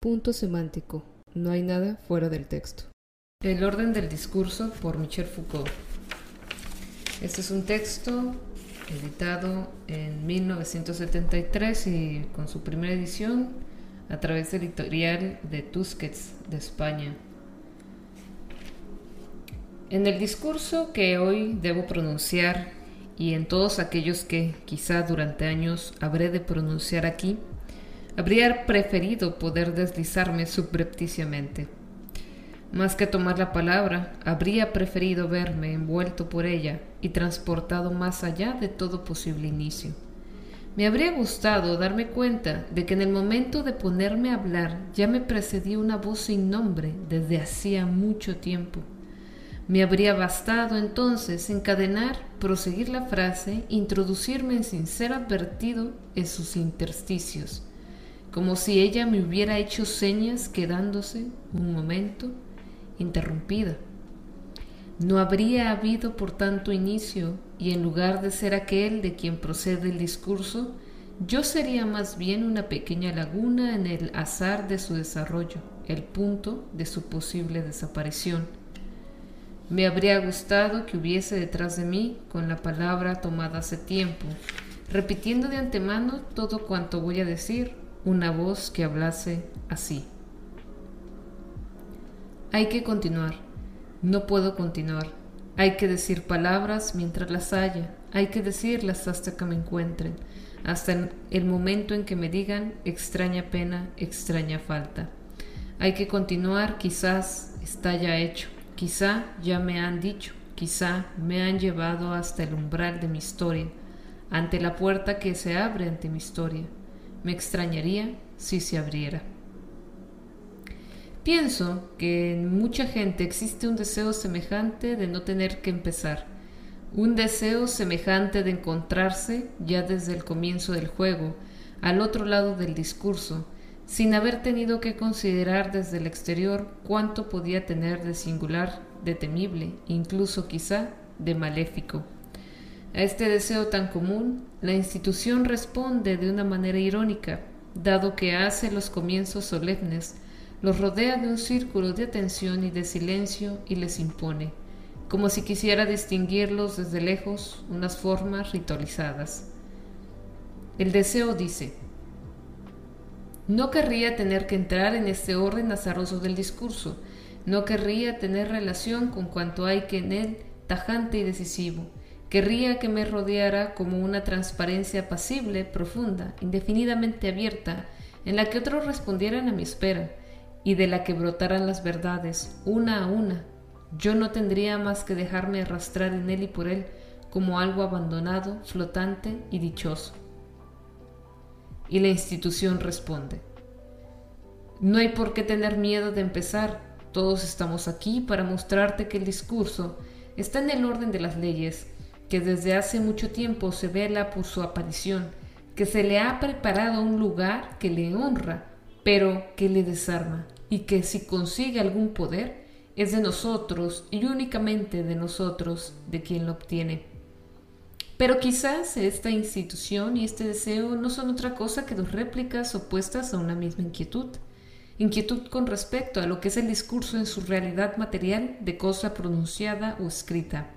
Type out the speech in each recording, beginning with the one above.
Punto semántico. No hay nada fuera del texto. El orden del discurso por Michel Foucault. Este es un texto editado en 1973 y con su primera edición a través del editorial de Tusquets de España. En el discurso que hoy debo pronunciar y en todos aquellos que quizá durante años habré de pronunciar aquí, habría preferido poder deslizarme subrepticiamente. Más que tomar la palabra, habría preferido verme envuelto por ella y transportado más allá de todo posible inicio. Me habría gustado darme cuenta de que en el momento de ponerme a hablar ya me precedía una voz sin nombre desde hacía mucho tiempo me habría bastado entonces encadenar, proseguir la frase, introducirme sin ser advertido en sus intersticios, como si ella me hubiera hecho señas quedándose un momento interrumpida. No habría habido por tanto inicio, y en lugar de ser aquel de quien procede el discurso, yo sería más bien una pequeña laguna en el azar de su desarrollo, el punto de su posible desaparición me habría gustado que hubiese detrás de mí, con la palabra tomada hace tiempo, repitiendo de antemano todo cuanto voy a decir, una voz que hablase así. Hay que continuar. No puedo continuar. Hay que decir palabras mientras las haya. Hay que decirlas hasta que me encuentren, hasta el momento en que me digan extraña pena, extraña falta. Hay que continuar, quizás está ya hecho. Quizá ya me han dicho, quizá me han llevado hasta el umbral de mi historia, ante la puerta que se abre ante mi historia. Me extrañaría si se abriera. Pienso que en mucha gente existe un deseo semejante de no tener que empezar, un deseo semejante de encontrarse ya desde el comienzo del juego, al otro lado del discurso, sin haber tenido que considerar desde el exterior cuánto podía tener de singular, de temible, incluso quizá de maléfico. A este deseo tan común, la institución responde de una manera irónica, dado que hace los comienzos solemnes, los rodea de un círculo de atención y de silencio y les impone, como si quisiera distinguirlos desde lejos, unas formas ritualizadas. El deseo dice, no querría tener que entrar en este orden azaroso del discurso, no querría tener relación con cuanto hay que en él tajante y decisivo. Querría que me rodeara como una transparencia apacible, profunda, indefinidamente abierta, en la que otros respondieran a mi espera, y de la que brotaran las verdades, una a una. Yo no tendría más que dejarme arrastrar en él y por él, como algo abandonado, flotante y dichoso y la institución responde. No hay por qué tener miedo de empezar, todos estamos aquí para mostrarte que el discurso está en el orden de las leyes, que desde hace mucho tiempo se vela por su aparición, que se le ha preparado un lugar que le honra, pero que le desarma, y que si consigue algún poder, es de nosotros y únicamente de nosotros de quien lo obtiene. Pero quizás esta institución y este deseo no son otra cosa que dos réplicas opuestas a una misma inquietud. Inquietud con respecto a lo que es el discurso en su realidad material de cosa pronunciada o escrita.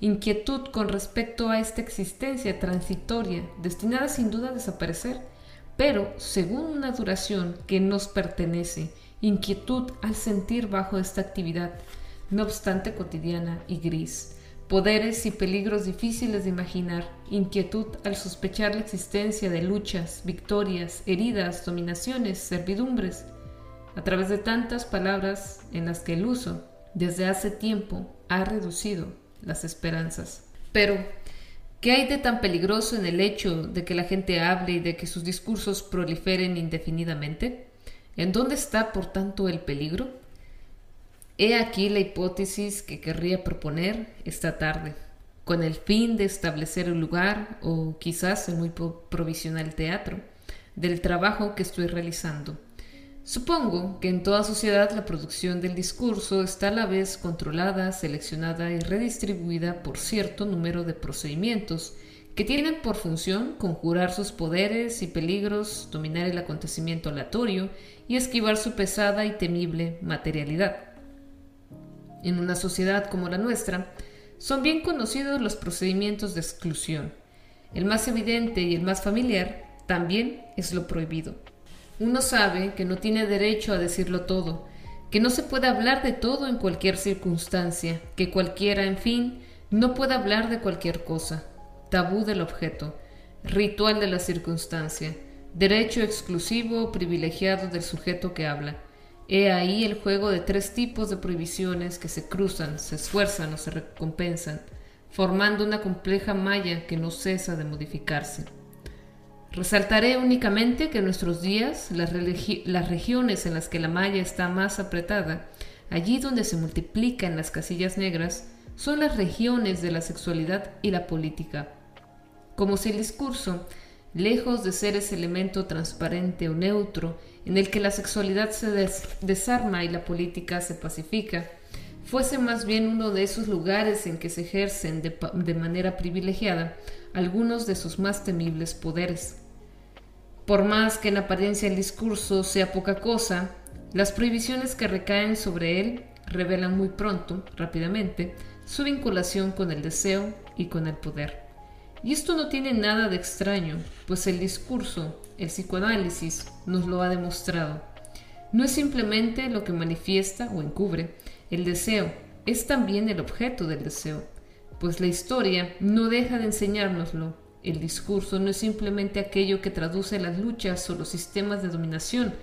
Inquietud con respecto a esta existencia transitoria, destinada sin duda a desaparecer, pero según una duración que nos pertenece. Inquietud al sentir bajo esta actividad, no obstante cotidiana y gris poderes y peligros difíciles de imaginar, inquietud al sospechar la existencia de luchas, victorias, heridas, dominaciones, servidumbres, a través de tantas palabras en las que el uso, desde hace tiempo, ha reducido las esperanzas. Pero, ¿qué hay de tan peligroso en el hecho de que la gente hable y de que sus discursos proliferen indefinidamente? ¿En dónde está, por tanto, el peligro? He aquí la hipótesis que querría proponer esta tarde, con el fin de establecer el lugar, o quizás en muy provisional teatro, del trabajo que estoy realizando. Supongo que en toda sociedad la producción del discurso está a la vez controlada, seleccionada y redistribuida por cierto número de procedimientos que tienen por función conjurar sus poderes y peligros, dominar el acontecimiento aleatorio y esquivar su pesada y temible materialidad. En una sociedad como la nuestra, son bien conocidos los procedimientos de exclusión. El más evidente y el más familiar también es lo prohibido. Uno sabe que no tiene derecho a decirlo todo, que no se puede hablar de todo en cualquier circunstancia, que cualquiera, en fin, no puede hablar de cualquier cosa, tabú del objeto, ritual de la circunstancia, derecho exclusivo o privilegiado del sujeto que habla. He ahí el juego de tres tipos de prohibiciones que se cruzan, se esfuerzan o se recompensan, formando una compleja malla que no cesa de modificarse. Resaltaré únicamente que en nuestros días las, regiones en las que la malla está más apretada, allí donde se multiplican las casillas negras, son las regiones de la sexualidad y la política como si el discurso, lejos de ser ese elemento transparente o neutro en el que la sexualidad se desarma y la política se pacifica, fuese más bien uno de esos lugares en que se ejercen de, de manera privilegiada algunos de sus más temibles poderes. Por más que en apariencia el discurso sea poca cosa, las prohibiciones que recaen sobre él revelan muy pronto, rápidamente, su vinculación con el deseo y con el poder. Y esto no tiene nada de extraño, pues el discurso, el psicoanálisis, nos lo ha demostrado. No es simplemente lo que manifiesta o encubre el deseo, es también el objeto del deseo, pues la historia no deja de enseñárnoslo. El discurso no es simplemente aquello que traduce las luchas o los sistemas de dominación,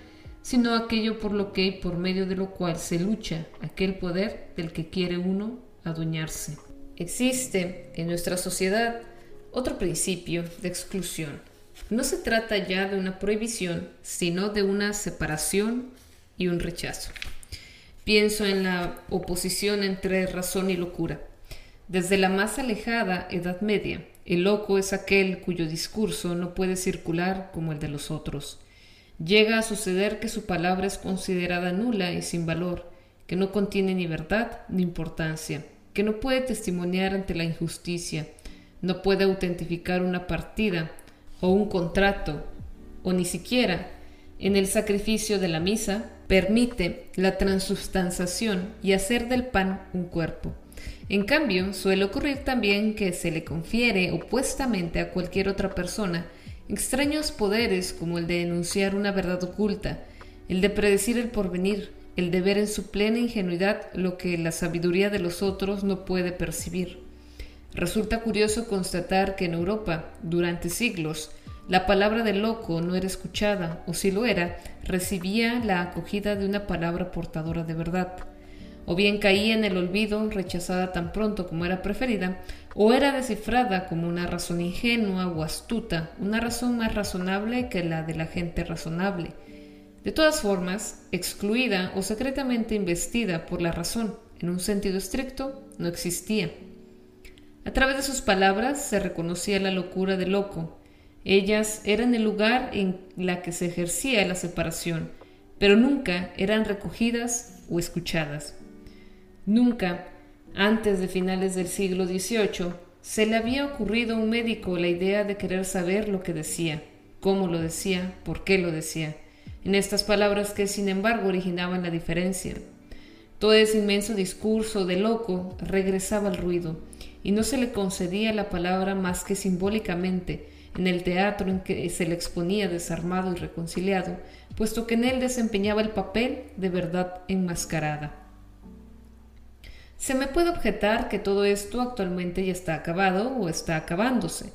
sino aquello por lo que y por medio de lo cual se lucha aquel poder del que quiere uno adueñarse. Existe en nuestra sociedad otro principio de exclusión. No se trata ya de una prohibición, sino de una separación y un rechazo. Pienso en la oposición entre razón y locura. Desde la más alejada Edad Media, el loco es aquel cuyo discurso no puede circular como el de los otros. Llega a suceder que su palabra es considerada nula y sin valor, que no contiene ni verdad ni importancia, que no puede testimoniar ante la injusticia, no puede autentificar una partida o un contrato, o ni siquiera en el sacrificio de la misa, permite la transubstanciación y hacer del pan un cuerpo. En cambio, suele ocurrir también que se le confiere opuestamente a cualquier otra persona extraños poderes como el de enunciar una verdad oculta, el de predecir el porvenir, el de ver en su plena ingenuidad lo que la sabiduría de los otros no puede percibir. Resulta curioso constatar que en Europa, durante siglos, la palabra de loco no era escuchada, o si lo era, recibía la acogida de una palabra portadora de verdad. O bien caía en el olvido, rechazada tan pronto como era preferida, o era descifrada como una razón ingenua o astuta, una razón más razonable que la de la gente razonable. De todas formas, excluida o secretamente investida por la razón, en un sentido estricto, no existía. A través de sus palabras se reconocía la locura del loco. Ellas eran el lugar en la que se ejercía la separación, pero nunca eran recogidas o escuchadas. Nunca, antes de finales del siglo XVIII, se le había ocurrido a un médico la idea de querer saber lo que decía, cómo lo decía, por qué lo decía, en estas palabras que sin embargo originaban la diferencia. Todo ese inmenso discurso de loco regresaba al ruido, y no se le concedía la palabra más que simbólicamente en el teatro en que se le exponía desarmado y reconciliado, puesto que en él desempeñaba el papel de verdad enmascarada. Se me puede objetar que todo esto actualmente ya está acabado o está acabándose,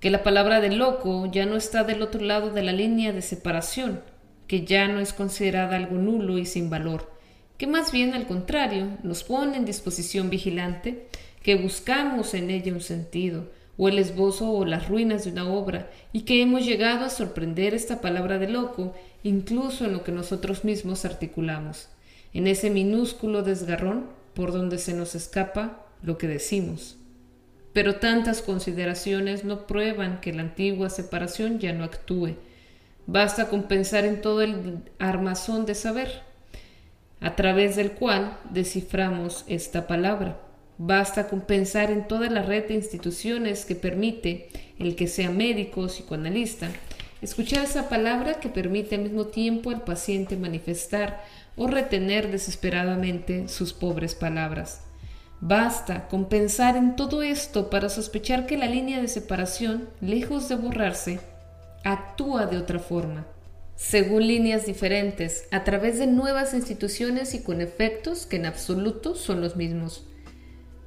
que la palabra de loco ya no está del otro lado de la línea de separación, que ya no es considerada algo nulo y sin valor, que más bien al contrario nos pone en disposición vigilante que buscamos en ella un sentido, o el esbozo o las ruinas de una obra, y que hemos llegado a sorprender esta palabra de loco, incluso en lo que nosotros mismos articulamos, en ese minúsculo desgarrón por donde se nos escapa lo que decimos. Pero tantas consideraciones no prueban que la antigua separación ya no actúe. Basta con pensar en todo el armazón de saber, a través del cual desciframos esta palabra Basta con pensar en toda la red de instituciones que permite, el que sea médico o psicoanalista, escuchar esa palabra que permite al mismo tiempo al paciente manifestar o retener desesperadamente sus pobres palabras. Basta con pensar en todo esto para sospechar que la línea de separación, lejos de borrarse, actúa de otra forma, según líneas diferentes, a través de nuevas instituciones y con efectos que en absoluto son los mismos.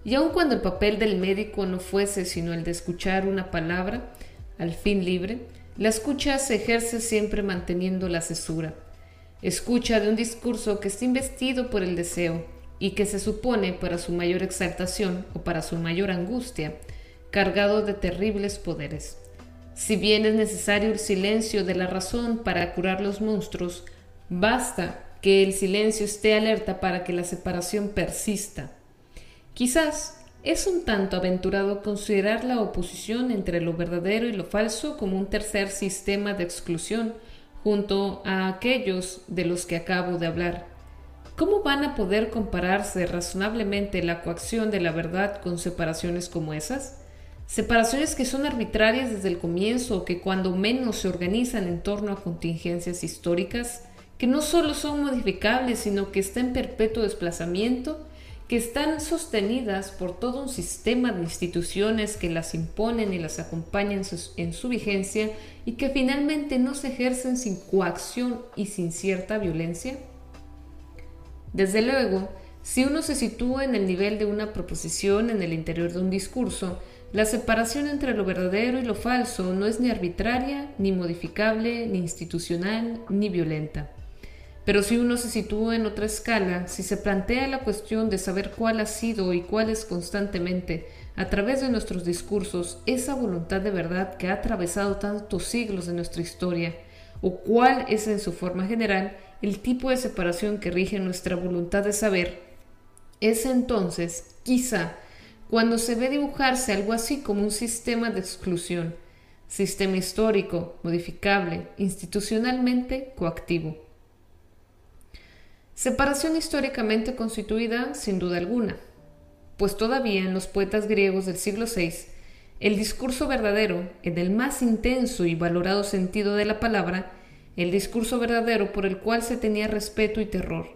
Y aun cuando el papel del médico no fuese sino el de escuchar una palabra, al fin libre, la escucha se ejerce siempre manteniendo la cesura. Escucha de un discurso que está investido por el deseo y que se supone para su mayor exaltación o para su mayor angustia, cargado de terribles poderes. Si bien es necesario el silencio de la razón para curar los monstruos, basta que el silencio esté alerta para que la separación persista. Quizás es un tanto aventurado considerar la oposición entre lo verdadero y lo falso como un tercer sistema de exclusión junto a aquellos de los que acabo de hablar. ¿Cómo van a poder compararse razonablemente la coacción de la verdad con separaciones como esas? Separaciones que son arbitrarias desde el comienzo que cuando menos se organizan en torno a contingencias históricas, que no solo son modificables, sino que están en perpetuo desplazamiento, que están sostenidas por todo un sistema de instituciones que las imponen y las acompañan en su vigencia y que finalmente no se ejercen sin coacción y sin cierta violencia? Desde luego, si uno se sitúa en el nivel de una proposición en el interior de un discurso, la separación entre lo verdadero y lo falso no es ni arbitraria, ni modificable, ni institucional, ni violenta. Pero si uno se sitúa en otra escala, si se plantea la cuestión de saber cuál ha sido y cuál es constantemente, a través de nuestros discursos, esa voluntad de verdad que ha atravesado tantos siglos de nuestra historia, o cuál es en su forma general el tipo de separación que rige nuestra voluntad de saber, es entonces, quizá, cuando se ve dibujarse algo así como un sistema de exclusión, sistema histórico, modificable, institucionalmente coactivo. Separación históricamente constituida sin duda alguna, pues todavía en los poetas griegos del siglo VI, el discurso verdadero, en el más intenso y valorado sentido de la palabra, el discurso verdadero por el cual se tenía respeto y terror,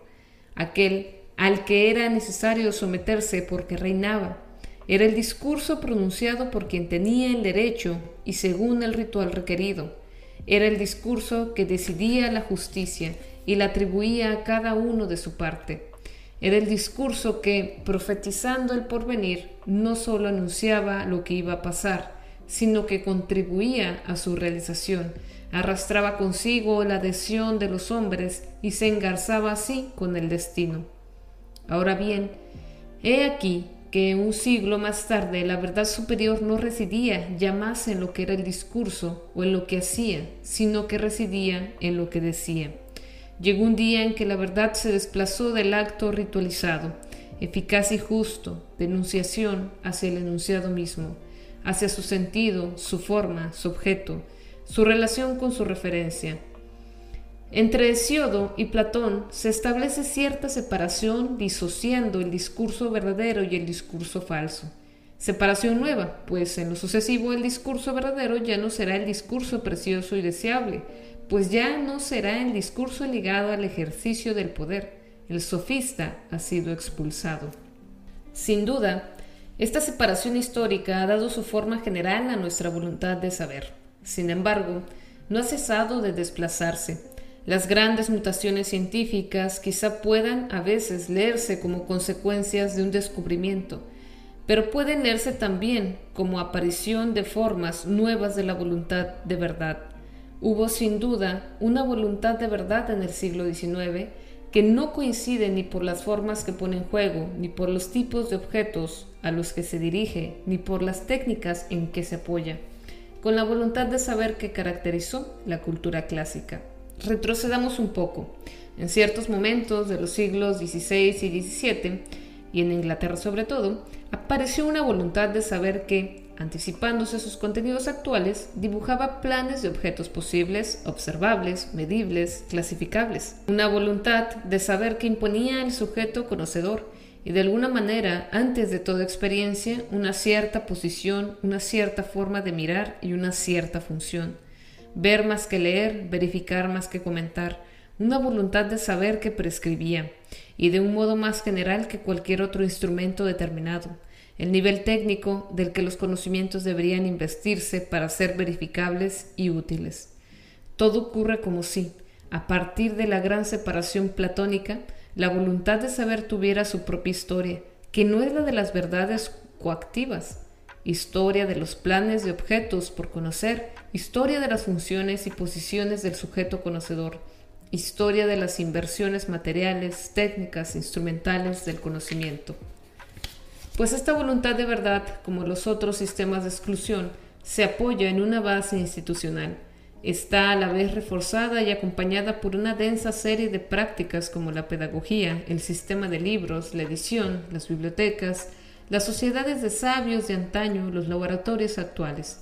aquel al que era necesario someterse porque reinaba, era el discurso pronunciado por quien tenía el derecho y según el ritual requerido. Era el discurso que decidía la justicia y la atribuía a cada uno de su parte. Era el discurso que, profetizando el porvenir, no sólo anunciaba lo que iba a pasar, sino que contribuía a su realización, arrastraba consigo la adhesión de los hombres y se engarzaba así con el destino. Ahora bien, he aquí que un siglo más tarde la verdad superior no residía ya más en lo que era el discurso o en lo que hacía, sino que residía en lo que decía. Llegó un día en que la verdad se desplazó del acto ritualizado, eficaz y justo, denunciación hacia el enunciado mismo, hacia su sentido, su forma, su objeto, su relación con su referencia, entre Hesiodo y Platón se establece cierta separación disociando el discurso verdadero y el discurso falso. Separación nueva, pues en lo sucesivo el discurso verdadero ya no será el discurso precioso y deseable, pues ya no será el discurso ligado al ejercicio del poder. El sofista ha sido expulsado. Sin duda, esta separación histórica ha dado su forma general a nuestra voluntad de saber. Sin embargo, no ha cesado de desplazarse las grandes mutaciones científicas quizá puedan a veces leerse como consecuencias de un descubrimiento, pero pueden leerse también como aparición de formas nuevas de la voluntad de verdad. Hubo sin duda una voluntad de verdad en el siglo XIX que no coincide ni por las formas que pone en juego, ni por los tipos de objetos a los que se dirige, ni por las técnicas en que se apoya, con la voluntad de saber que caracterizó la cultura clásica. Retrocedamos un poco. En ciertos momentos de los siglos XVI y XVII, y en Inglaterra sobre todo, apareció una voluntad de saber que, anticipándose a sus contenidos actuales, dibujaba planes de objetos posibles, observables, medibles, clasificables. Una voluntad de saber que imponía el sujeto conocedor y de alguna manera, antes de toda experiencia, una cierta posición, una cierta forma de mirar y una cierta función. Ver más que leer, verificar más que comentar, una voluntad de saber que prescribía, y de un modo más general que cualquier otro instrumento determinado, el nivel técnico del que los conocimientos deberían investirse para ser verificables y útiles. Todo ocurre como si, a partir de la gran separación platónica, la voluntad de saber tuviera su propia historia, que no es la de las verdades coactivas, historia de los planes de objetos por conocer, historia de las funciones y posiciones del sujeto conocedor, historia de las inversiones materiales, técnicas, instrumentales del conocimiento. Pues esta voluntad de verdad, como los otros sistemas de exclusión, se apoya en una base institucional, está a la vez reforzada y acompañada por una densa serie de prácticas como la pedagogía, el sistema de libros, la edición, las bibliotecas, las sociedades de sabios de antaño, los laboratorios actuales.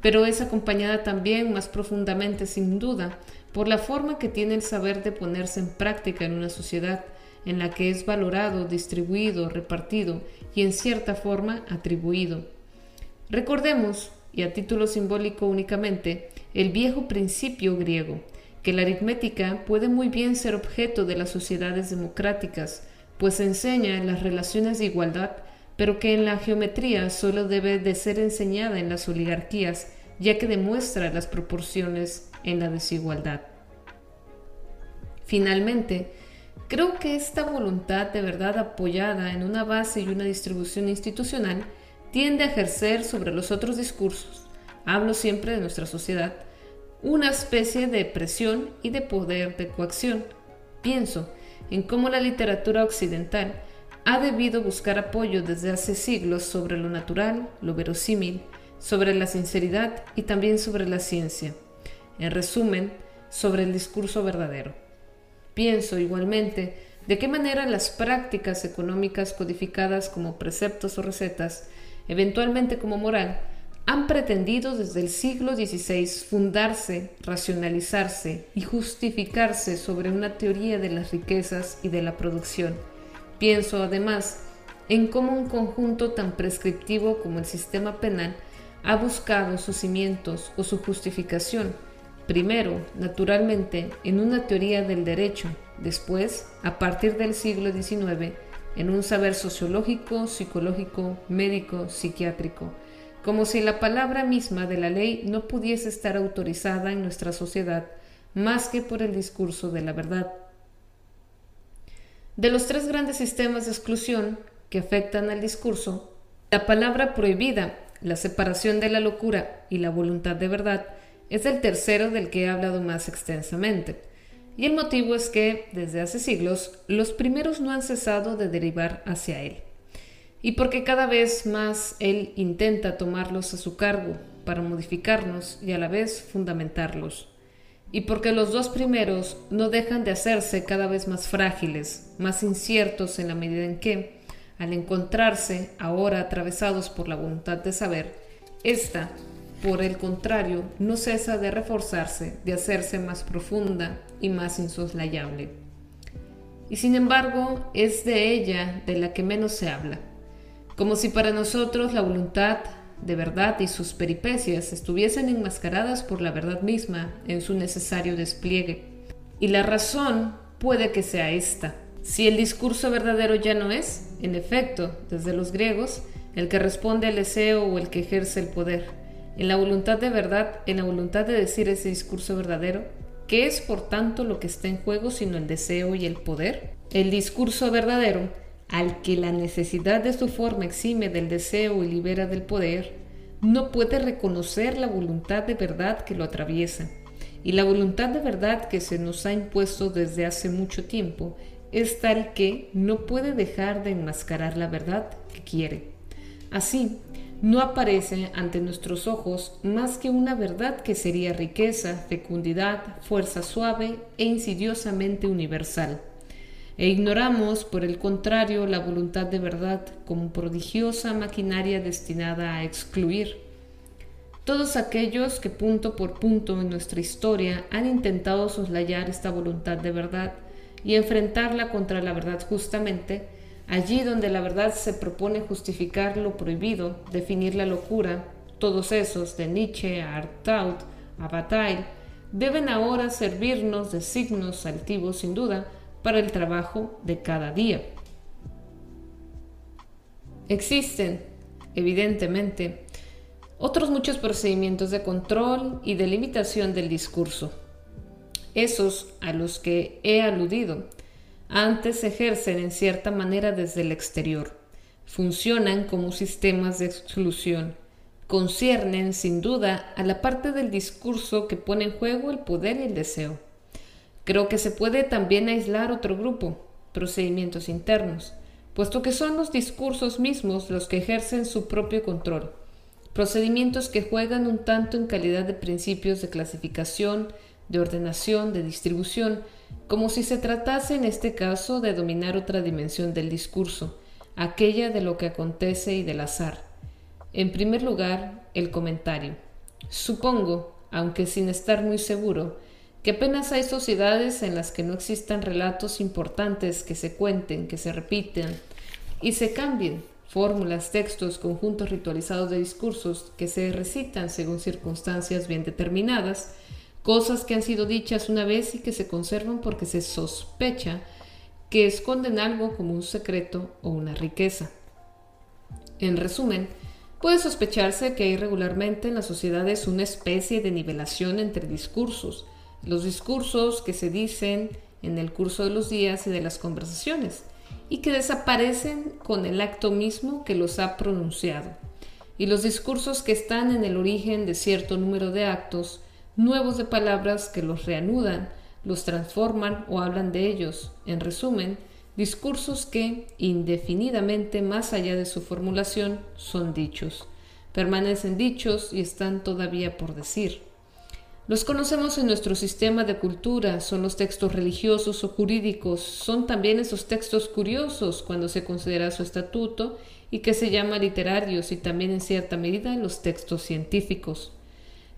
Pero es acompañada también más profundamente, sin duda, por la forma que tiene el saber de ponerse en práctica en una sociedad en la que es valorado, distribuido, repartido y en cierta forma atribuido. Recordemos, y a título simbólico únicamente, el viejo principio griego, que la aritmética puede muy bien ser objeto de las sociedades democráticas, pues enseña las relaciones de igualdad, pero que en la geometría solo debe de ser enseñada en las oligarquías, ya que demuestra las proporciones en la desigualdad. Finalmente, creo que esta voluntad de verdad apoyada en una base y una distribución institucional tiende a ejercer sobre los otros discursos, hablo siempre de nuestra sociedad, una especie de presión y de poder de coacción. Pienso en cómo la literatura occidental ha debido buscar apoyo desde hace siglos sobre lo natural, lo verosímil, sobre la sinceridad y también sobre la ciencia. En resumen, sobre el discurso verdadero. Pienso igualmente de qué manera las prácticas económicas codificadas como preceptos o recetas, eventualmente como moral, han pretendido desde el siglo XVI fundarse, racionalizarse y justificarse sobre una teoría de las riquezas y de la producción. Pienso además en cómo un conjunto tan prescriptivo como el sistema penal ha buscado sus cimientos o su justificación, primero, naturalmente, en una teoría del derecho, después, a partir del siglo XIX, en un saber sociológico, psicológico, médico, psiquiátrico, como si la palabra misma de la ley no pudiese estar autorizada en nuestra sociedad más que por el discurso de la verdad. De los tres grandes sistemas de exclusión que afectan al discurso, la palabra prohibida, la separación de la locura y la voluntad de verdad es el tercero del que he hablado más extensamente. Y el motivo es que, desde hace siglos, los primeros no han cesado de derivar hacia él y porque cada vez más Él intenta tomarlos a su cargo para modificarnos y a la vez fundamentarlos. Y porque los dos primeros no dejan de hacerse cada vez más frágiles, más inciertos en la medida en que, al encontrarse ahora atravesados por la voluntad de saber, ésta, por el contrario, no cesa de reforzarse, de hacerse más profunda y más insoslayable. Y sin embargo, es de ella de la que menos se habla como si para nosotros la voluntad de verdad y sus peripecias estuviesen enmascaradas por la verdad misma en su necesario despliegue. Y la razón puede que sea esta. Si el discurso verdadero ya no es, en efecto, desde los griegos, el que responde al deseo o el que ejerce el poder, en la voluntad de verdad, en la voluntad de decir ese discurso verdadero, ¿qué es por tanto lo que está en juego sino el deseo y el poder? El discurso verdadero al que la necesidad de su forma exime del deseo y libera del poder, no puede reconocer la voluntad de verdad que lo atraviesa. Y la voluntad de verdad que se nos ha impuesto desde hace mucho tiempo es tal que no puede dejar de enmascarar la verdad que quiere. Así, no aparece ante nuestros ojos más que una verdad que sería riqueza, fecundidad, fuerza suave e insidiosamente universal e ignoramos, por el contrario, la voluntad de verdad como prodigiosa maquinaria destinada a excluir. Todos aquellos que punto por punto en nuestra historia han intentado soslayar esta voluntad de verdad y enfrentarla contra la verdad justamente, Allí donde la verdad se propone justificar lo prohibido, definir la locura, todos esos, de Nietzsche a Artaud, a Bataille, deben ahora servirnos de signos altivos sin duda para el trabajo de cada día. Existen, evidentemente, otros muchos procedimientos de control y de limitación del discurso. Esos a los que he aludido antes ejercen en cierta manera desde el exterior. Funcionan como sistemas de exclusión. Conciernen, sin duda, a la parte del discurso que pone en juego el poder y el deseo. Creo que se puede también aislar otro grupo, procedimientos internos, puesto que son los discursos mismos los que ejercen su propio control. Procedimientos que juegan un tanto en calidad de principios de clasificación, de ordenación, de distribución, como si se tratase en este caso de dominar otra dimensión del discurso, aquella de lo que acontece y del azar. En primer lugar, el comentario. Supongo, aunque sin estar muy seguro, que apenas hay sociedades en las que no existan relatos importantes que se cuenten, que se repiten y se cambien, fórmulas, textos, conjuntos ritualizados de discursos que se recitan según circunstancias bien determinadas, cosas que han sido dichas una vez y que se conservan porque se sospecha que esconden algo como un secreto o una riqueza. En resumen, puede sospecharse que hay regularmente en las sociedades una especie de nivelación entre discursos, los discursos que se dicen en el curso de los días y de las conversaciones, y que desaparecen con el acto mismo que los ha pronunciado, y los discursos que están en el origen de cierto número de actos, nuevos de palabras que los reanudan, los transforman o hablan de ellos. En resumen, discursos que, indefinidamente más allá de su formulación, son dichos. Permanecen dichos y están todavía por decir. Los conocemos en nuestro sistema de cultura, son los textos religiosos o jurídicos, son también esos textos curiosos cuando se considera su estatuto y que se llama literarios y también en cierta medida los textos científicos.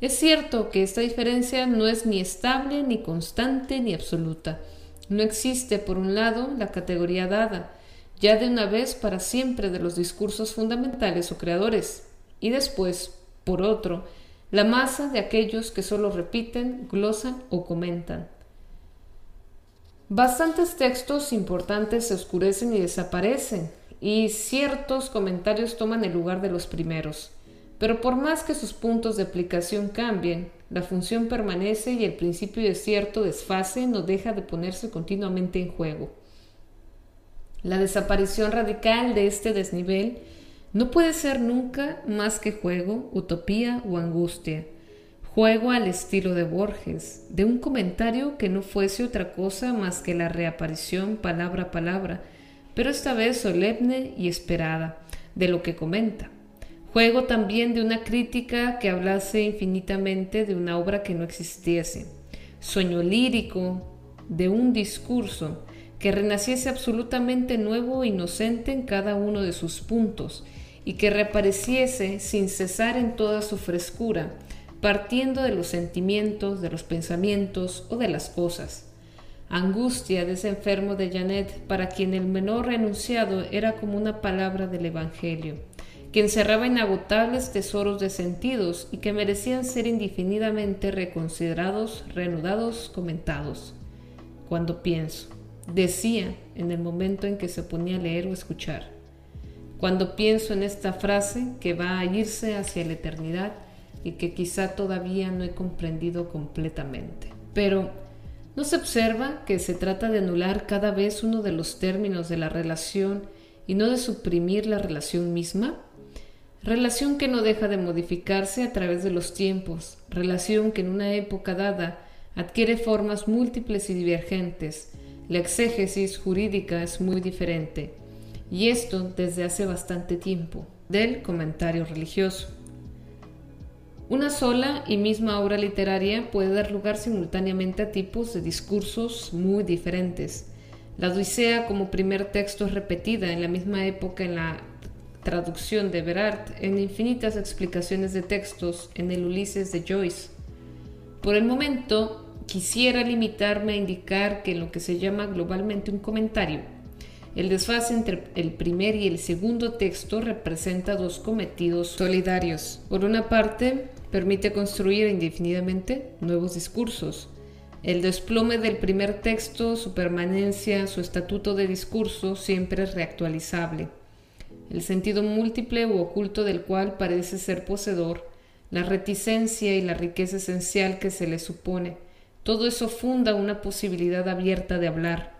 Es cierto que esta diferencia no es ni estable, ni constante, ni absoluta. No existe, por un lado, la categoría dada, ya de una vez para siempre de los discursos fundamentales o creadores, y después, por otro, la masa de aquellos que solo repiten, glosan o comentan. Bastantes textos importantes se oscurecen y desaparecen, y ciertos comentarios toman el lugar de los primeros. Pero por más que sus puntos de aplicación cambien, la función permanece y el principio de cierto desfase no deja de ponerse continuamente en juego. La desaparición radical de este desnivel no puede ser nunca más que juego, utopía o angustia. Juego al estilo de Borges, de un comentario que no fuese otra cosa más que la reaparición palabra a palabra, pero esta vez solemne y esperada, de lo que comenta. Juego también de una crítica que hablase infinitamente de una obra que no existiese. Sueño lírico de un discurso que renaciese absolutamente nuevo e inocente en cada uno de sus puntos y que reapareciese sin cesar en toda su frescura, partiendo de los sentimientos, de los pensamientos o de las cosas. Angustia de ese enfermo de Janet, para quien el menor renunciado era como una palabra del Evangelio que encerraba inagotables tesoros de sentidos y que merecían ser indefinidamente reconsiderados, reanudados, comentados. Cuando pienso, decía en el momento en que se ponía a leer o escuchar. Cuando pienso en esta frase que va a irse hacia la eternidad y que quizá todavía no he comprendido completamente. Pero, ¿no se observa que se trata de anular cada vez uno de los términos de la relación y no de suprimir la relación misma? Relación que no deja de modificarse a través de los tiempos, relación que en una época dada adquiere formas múltiples y divergentes. La exégesis jurídica es muy diferente, y esto desde hace bastante tiempo, del comentario religioso. Una sola y misma obra literaria puede dar lugar simultáneamente a tipos de discursos muy diferentes. La Odisea como primer texto es repetida en la misma época en la traducción de Berard en infinitas explicaciones de textos en el Ulises de Joyce. Por el momento, quisiera limitarme a indicar que en lo que se llama globalmente un comentario, El desfase entre el primer y el segundo texto representa dos cometidos solidarios. Por una parte, permite construir indefinidamente nuevos discursos. El desplome del primer texto, su permanencia, su estatuto de discurso siempre es reactualizable. El sentido múltiple u oculto del cual parece ser poseedor, la reticencia y la riqueza esencial que se le supone, todo eso funda una posibilidad abierta de hablar.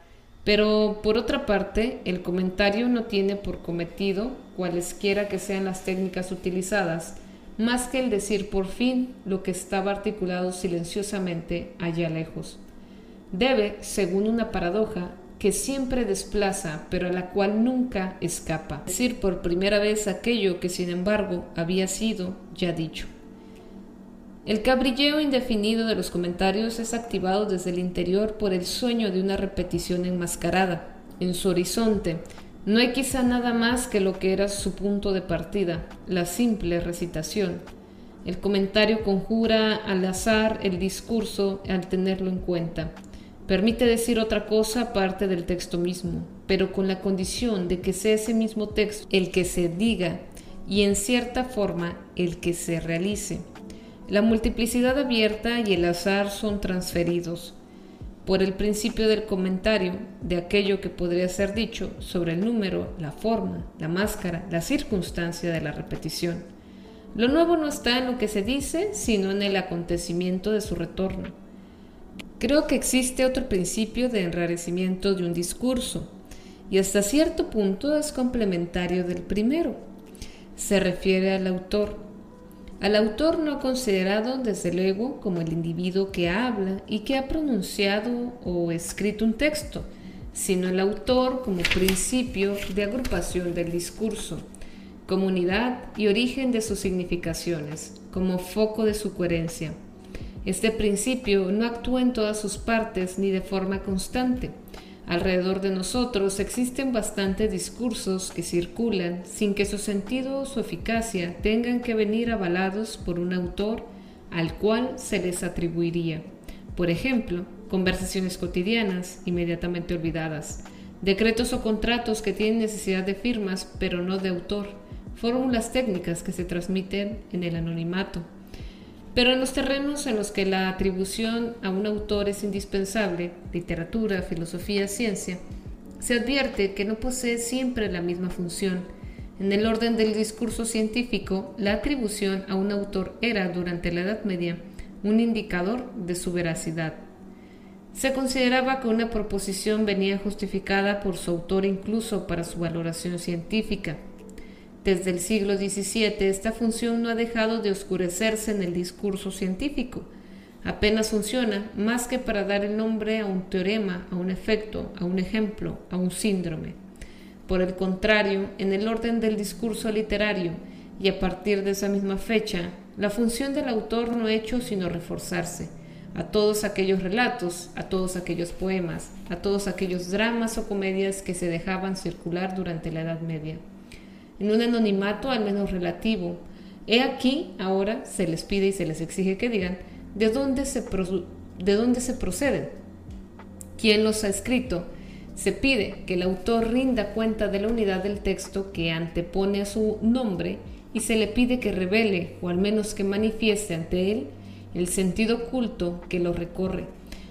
Pero, por otra parte, el comentario no tiene por cometido, cualesquiera que sean las técnicas utilizadas, más que el decir por fin lo que estaba articulado silenciosamente allá lejos. Debe, según una paradoja, que siempre desplaza, pero a la cual nunca escapa, decir por primera vez aquello que sin embargo había sido ya dicho. El cabrilleo indefinido de los comentarios es activado desde el interior por el sueño de una repetición enmascarada. En su horizonte, no hay quizá nada más que lo que era su punto de partida, la simple recitación. El comentario conjura al azar el discurso al tenerlo en cuenta. Permite decir otra cosa aparte del texto mismo, pero con la condición de que sea ese mismo texto el que se diga y en cierta forma el que se realice. La multiplicidad abierta y el azar son transferidos por el principio del comentario de aquello que podría ser dicho sobre el número, la forma, la máscara, la circunstancia de la repetición. Lo nuevo no está en lo que se dice, sino en el acontecimiento de su retorno. Creo que existe otro principio de enrarecimiento de un discurso, y hasta cierto punto es complementario del primero. Se refiere al autor, al autor no considerado desde luego como el individuo que habla y que ha pronunciado o escrito un texto, sino el autor como principio de agrupación del discurso, comunidad y origen de sus significaciones, como foco de su coherencia. Este principio no actúa en todas sus partes ni de forma constante, Alrededor de nosotros existen bastantes discursos que circulan sin que su sentido o su eficacia tengan que venir avalados por un autor al cual se les atribuiría. Por ejemplo, conversaciones cotidianas inmediatamente olvidadas, decretos o contratos que tienen necesidad de firmas pero no de autor, fórmulas técnicas que se transmiten en el anonimato, pero en los terrenos en los que la atribución a un autor es indispensable, literatura, filosofía, ciencia, se advierte que no posee siempre la misma función. En el orden del discurso científico, la atribución a un autor era, durante la Edad Media, un indicador de su veracidad. Se consideraba que una proposición venía justificada por su autor incluso para su valoración científica. Desde el siglo XVII esta función no ha dejado de oscurecerse en el discurso científico. Apenas funciona más que para dar el nombre a un teorema, a un efecto, a un ejemplo, a un síndrome. Por el contrario, en el orden del discurso literario y a partir de esa misma fecha, la función del autor no ha hecho sino reforzarse. A todos aquellos relatos, a todos aquellos poemas, a todos aquellos dramas o comedias que se dejaban circular durante la Edad Media en un anonimato al menos relativo. He aquí, ahora se les pide y se les exige que digan de dónde se, de dónde se proceden, quién los ha escrito. Se pide que el autor rinda cuenta de la unidad del texto que antepone a su nombre y se le pide que revele, o al menos que manifieste ante él, el sentido oculto que lo recorre.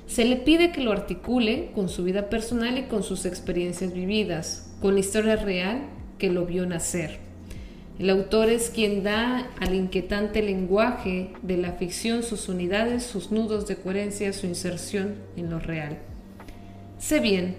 Se le pide que lo articule con su vida personal y con sus experiencias vividas, con la historia real que lo vio nacer. El autor es quien da al inquietante lenguaje de la ficción sus unidades, sus nudos de coherencia, su inserción en lo real. Sé bien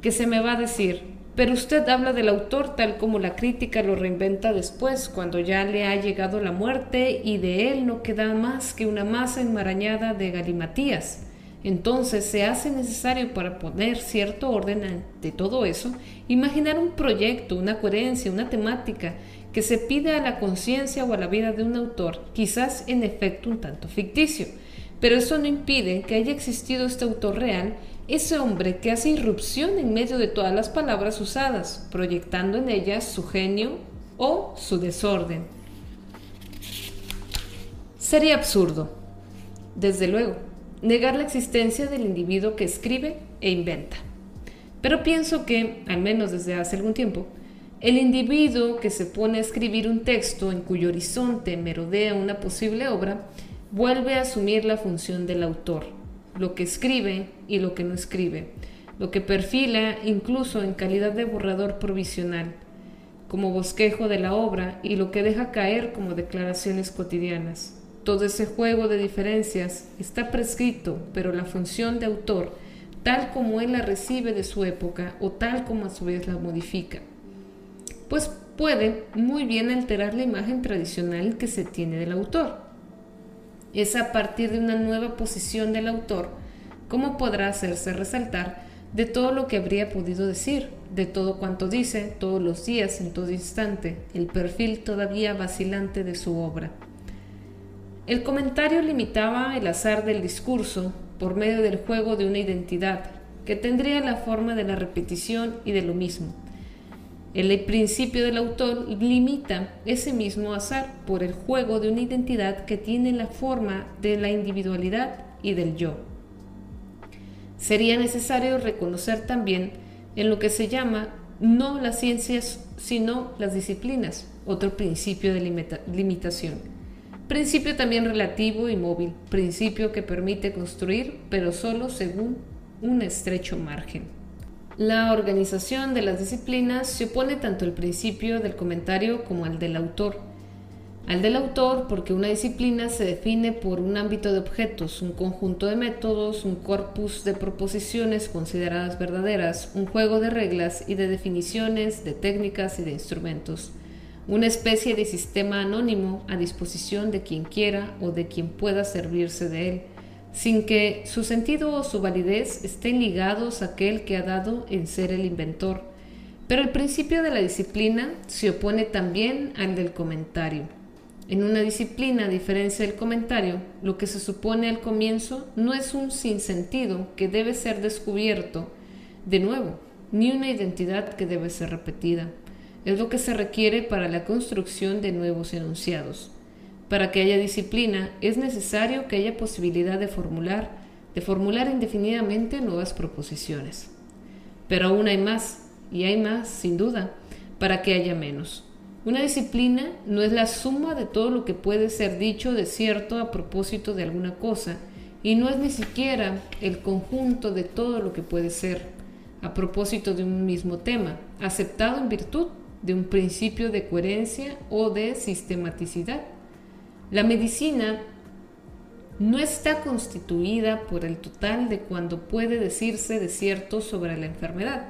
que se me va a decir, pero usted habla del autor tal como la crítica lo reinventa después, cuando ya le ha llegado la muerte y de él no queda más que una masa enmarañada de galimatías. Entonces se hace necesario para poner cierto orden ante todo eso, imaginar un proyecto, una coherencia, una temática que se pide a la conciencia o a la vida de un autor, quizás en efecto un tanto ficticio. Pero eso no impide que haya existido este autor real, ese hombre que hace irrupción en medio de todas las palabras usadas, proyectando en ellas su genio o su desorden. Sería absurdo, desde luego negar la existencia del individuo que escribe e inventa. Pero pienso que, al menos desde hace algún tiempo, el individuo que se pone a escribir un texto en cuyo horizonte merodea una posible obra, vuelve a asumir la función del autor, lo que escribe y lo que no escribe, lo que perfila incluso en calidad de borrador provisional, como bosquejo de la obra y lo que deja caer como declaraciones cotidianas. Todo ese juego de diferencias está prescrito, pero la función de autor, tal como él la recibe de su época o tal como a su vez la modifica, pues puede muy bien alterar la imagen tradicional que se tiene del autor. Es a partir de una nueva posición del autor cómo podrá hacerse resaltar de todo lo que habría podido decir, de todo cuanto dice todos los días, en todo instante, el perfil todavía vacilante de su obra. El comentario limitaba el azar del discurso por medio del juego de una identidad, que tendría la forma de la repetición y de lo mismo el principio del autor limita ese mismo azar por el juego de una identidad que tiene la forma de la individualidad y del yo. Sería necesario reconocer también en lo que se llama no las ciencias, sino las disciplinas, otro principio de limitación. Principio también relativo y móvil, principio que permite construir, pero solo según un estrecho margen. La organización de las disciplinas se opone tanto al principio del comentario como al del autor. Al del autor porque una disciplina se define por un ámbito de objetos, un conjunto de métodos, un corpus de proposiciones consideradas verdaderas, un juego de reglas y de definiciones, de técnicas y de instrumentos, una especie de sistema anónimo a disposición de quien quiera o de quien pueda servirse de él sin que su sentido o su validez estén ligados a aquel que ha dado en ser el inventor. Pero el principio de la disciplina se opone también al del comentario. En una disciplina, a diferencia del comentario, lo que se supone al comienzo no es un sinsentido que debe ser descubierto de nuevo, ni una identidad que debe ser repetida. Es lo que se requiere para la construcción de nuevos enunciados. Para que haya disciplina es necesario que haya posibilidad de formular, de formular indefinidamente nuevas proposiciones. Pero aún hay más, y hay más, sin duda, para que haya menos. Una disciplina no es la suma de todo lo que puede ser dicho de cierto a propósito de alguna cosa, y no es ni siquiera el conjunto de todo lo que puede ser a propósito de un mismo tema, aceptado en virtud de un principio de coherencia o de sistematicidad. La medicina no está constituida por el total de cuando puede decirse de cierto sobre la enfermedad.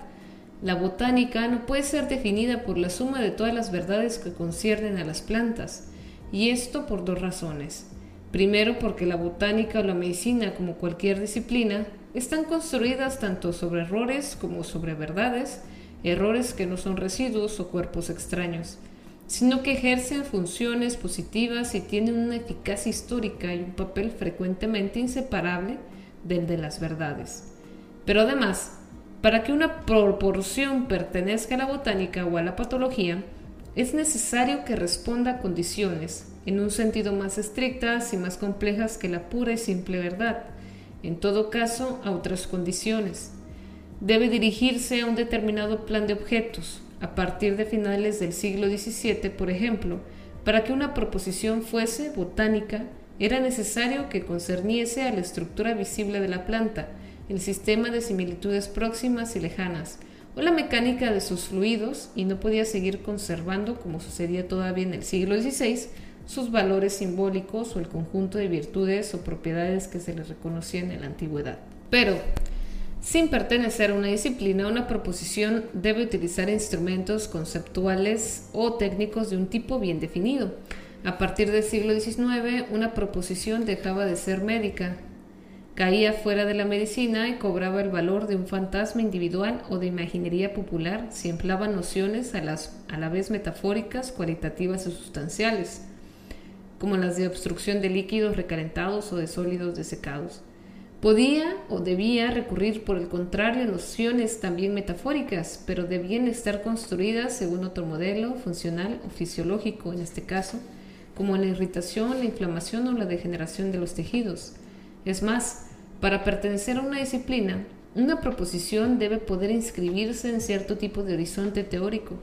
La botánica no puede ser definida por la suma de todas las verdades que conciernen a las plantas, y esto por dos razones. Primero, porque la botánica o la medicina, como cualquier disciplina, están construidas tanto sobre errores como sobre verdades, errores que no son residuos o cuerpos extraños sino que ejercen funciones positivas y tienen una eficacia histórica y un papel frecuentemente inseparable del de las verdades. Pero además, para que una proporción pertenezca a la botánica o a la patología, es necesario que responda a condiciones, en un sentido más estrictas y más complejas que la pura y simple verdad, en todo caso a otras condiciones. Debe dirigirse a un determinado plan de objetos, a partir de finales del siglo XVII, por ejemplo, para que una proposición fuese botánica, era necesario que concerniese a la estructura visible de la planta, el sistema de similitudes próximas y lejanas, o la mecánica de sus fluidos, y no podía seguir conservando, como sucedía todavía en el siglo XVI, sus valores simbólicos o el conjunto de virtudes o propiedades que se le reconocían en la antigüedad. Pero, sin pertenecer a una disciplina, una proposición debe utilizar instrumentos conceptuales o técnicos de un tipo bien definido. A partir del siglo XIX, una proposición dejaba de ser médica, caía fuera de la medicina y cobraba el valor de un fantasma individual o de imaginería popular si empleaba nociones a, las, a la vez metafóricas, cualitativas y sustanciales, como las de obstrucción de líquidos recalentados o de sólidos desecados. Podía o debía recurrir, por el contrario, a nociones también metafóricas, pero debían estar construidas según otro modelo funcional o fisiológico, en este caso, como la irritación, la inflamación o la degeneración de los tejidos. Es más, para pertenecer a una disciplina, una proposición debe poder inscribirse en cierto tipo de horizonte teórico.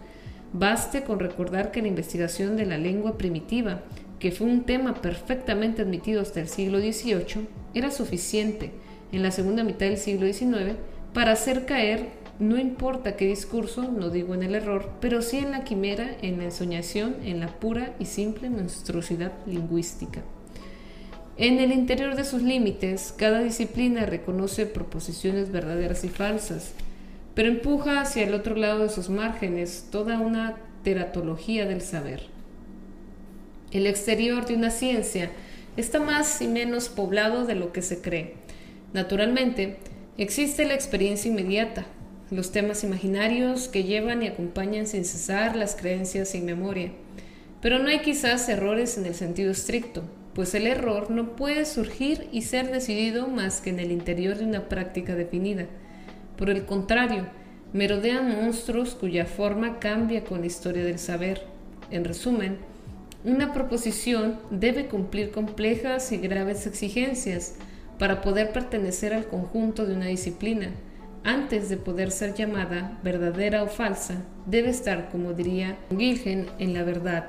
Baste con recordar que la investigación de la lengua primitiva, que fue un tema perfectamente admitido hasta el siglo XVIII, era suficiente en la segunda mitad del siglo XIX para hacer caer no importa qué discurso, no digo en el error, pero sí en la quimera, en la ensoñación, en la pura y simple monstruosidad lingüística. En el interior de sus límites, cada disciplina reconoce proposiciones verdaderas y falsas, pero empuja hacia el otro lado de sus márgenes toda una teratología del saber. El exterior de una ciencia está más y menos poblado de lo que se cree. Naturalmente, existe la experiencia inmediata, los temas imaginarios que llevan y acompañan sin cesar las creencias sin memoria. Pero no hay quizás errores en el sentido estricto, pues el error no puede surgir y ser decidido más que en el interior de una práctica definida. Por el contrario, merodean monstruos cuya forma cambia con la historia del saber. En resumen, una proposición debe cumplir complejas y graves exigencias para poder pertenecer al conjunto de una disciplina antes de poder ser llamada verdadera o falsa, debe estar, como diría Gilgen, en la verdad.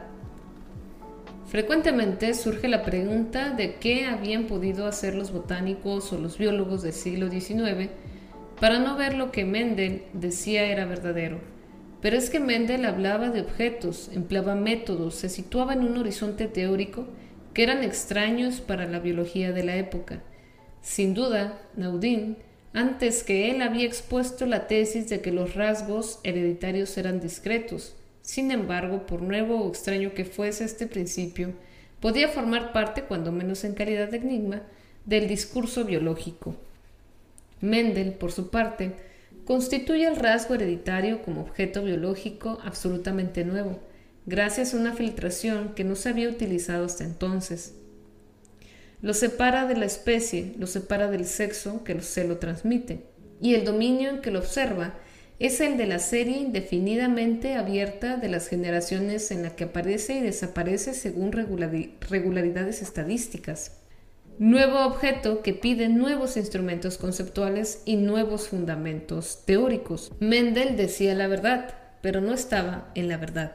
Frecuentemente surge la pregunta de qué habían podido hacer los botánicos o los biólogos del siglo XIX para no ver lo que Mendel decía era verdadero. Pero es que Mendel hablaba de objetos, empleaba métodos, se situaba en un horizonte teórico que eran extraños para la biología de la época. Sin duda, Naudin antes que él había expuesto la tesis de que los rasgos hereditarios eran discretos. Sin embargo, por nuevo o extraño que fuese este principio, podía formar parte, cuando menos en calidad de enigma, del discurso biológico. Mendel, por su parte, constituye el rasgo hereditario como objeto biológico absolutamente nuevo, gracias a una filtración que no se había utilizado hasta entonces. Lo separa de la especie, lo separa del sexo que se lo transmite. Y el dominio en que lo observa es el de la serie indefinidamente abierta de las generaciones en la que aparece y desaparece según regularidades estadísticas. Nuevo objeto que pide nuevos instrumentos conceptuales y nuevos fundamentos teóricos. Mendel decía la verdad, pero no estaba en la verdad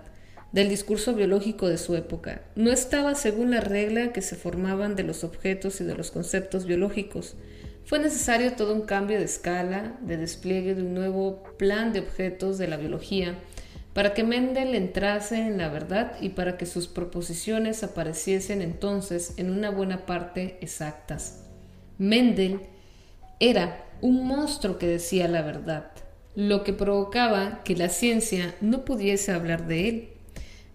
del discurso biológico de su época. No estaba según la regla que se formaban de los objetos y de los conceptos biológicos. Fue necesario todo un cambio de escala, de despliegue de un nuevo plan de objetos de la biología, para que Mendel entrase en la verdad y para que sus proposiciones apareciesen entonces en una buena parte exactas. Mendel era un monstruo que decía la verdad, lo que provocaba que la ciencia no pudiese hablar de él.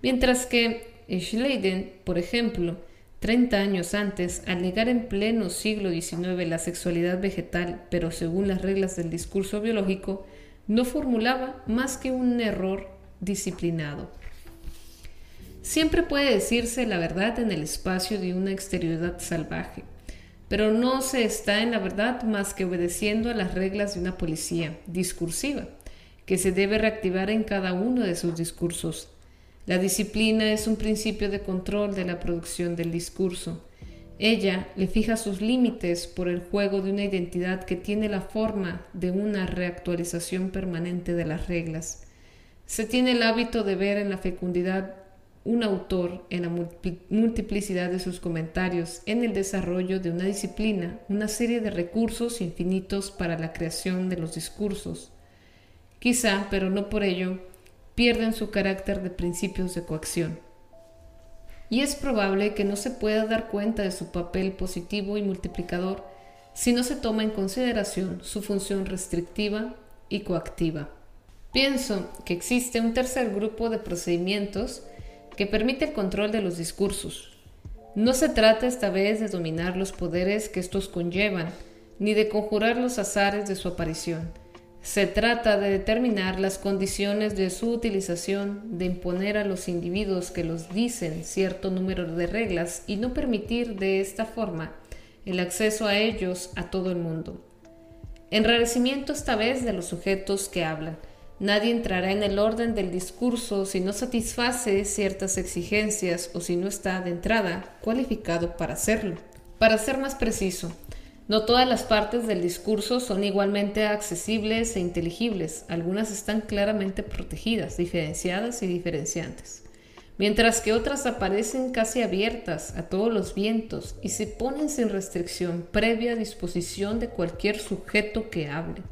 Mientras que Schleiden, por ejemplo, 30 años antes, al negar en pleno siglo XIX la sexualidad vegetal, pero según las reglas del discurso biológico, no formulaba más que un error disciplinado. Siempre puede decirse la verdad en el espacio de una exterioridad salvaje, pero no se está en la verdad más que obedeciendo a las reglas de una policía discursiva, que se debe reactivar en cada uno de sus discursos la disciplina es un principio de control de la producción del discurso. Ella le fija sus límites por el juego de una identidad que tiene la forma de una reactualización permanente de las reglas. Se tiene el hábito de ver en la fecundidad un autor en la multiplicidad de sus comentarios, en el desarrollo de una disciplina, una serie de recursos infinitos para la creación de los discursos. Quizá, pero no por ello, pierden su carácter de principios de coacción. Y es probable que no se pueda dar cuenta de su papel positivo y multiplicador si no se toma en consideración su función restrictiva y coactiva. Pienso que existe un tercer grupo de procedimientos que permite el control de los discursos. No se trata esta vez de dominar los poderes que estos conllevan, ni de conjurar los azares de su aparición, se trata de determinar las condiciones de su utilización, de imponer a los individuos que los dicen cierto número de reglas y no permitir de esta forma el acceso a ellos a todo el mundo. Enrarecimiento esta vez de los sujetos que hablan. Nadie entrará en el orden del discurso si no satisface ciertas exigencias o si no está de entrada cualificado para hacerlo. Para ser más preciso, No todas las partes del discurso son igualmente accesibles e inteligibles, algunas están claramente protegidas, diferenciadas y diferenciantes, mientras que otras aparecen casi abiertas a todos los vientos y se ponen sin restricción previa disposición de cualquier sujeto que hable.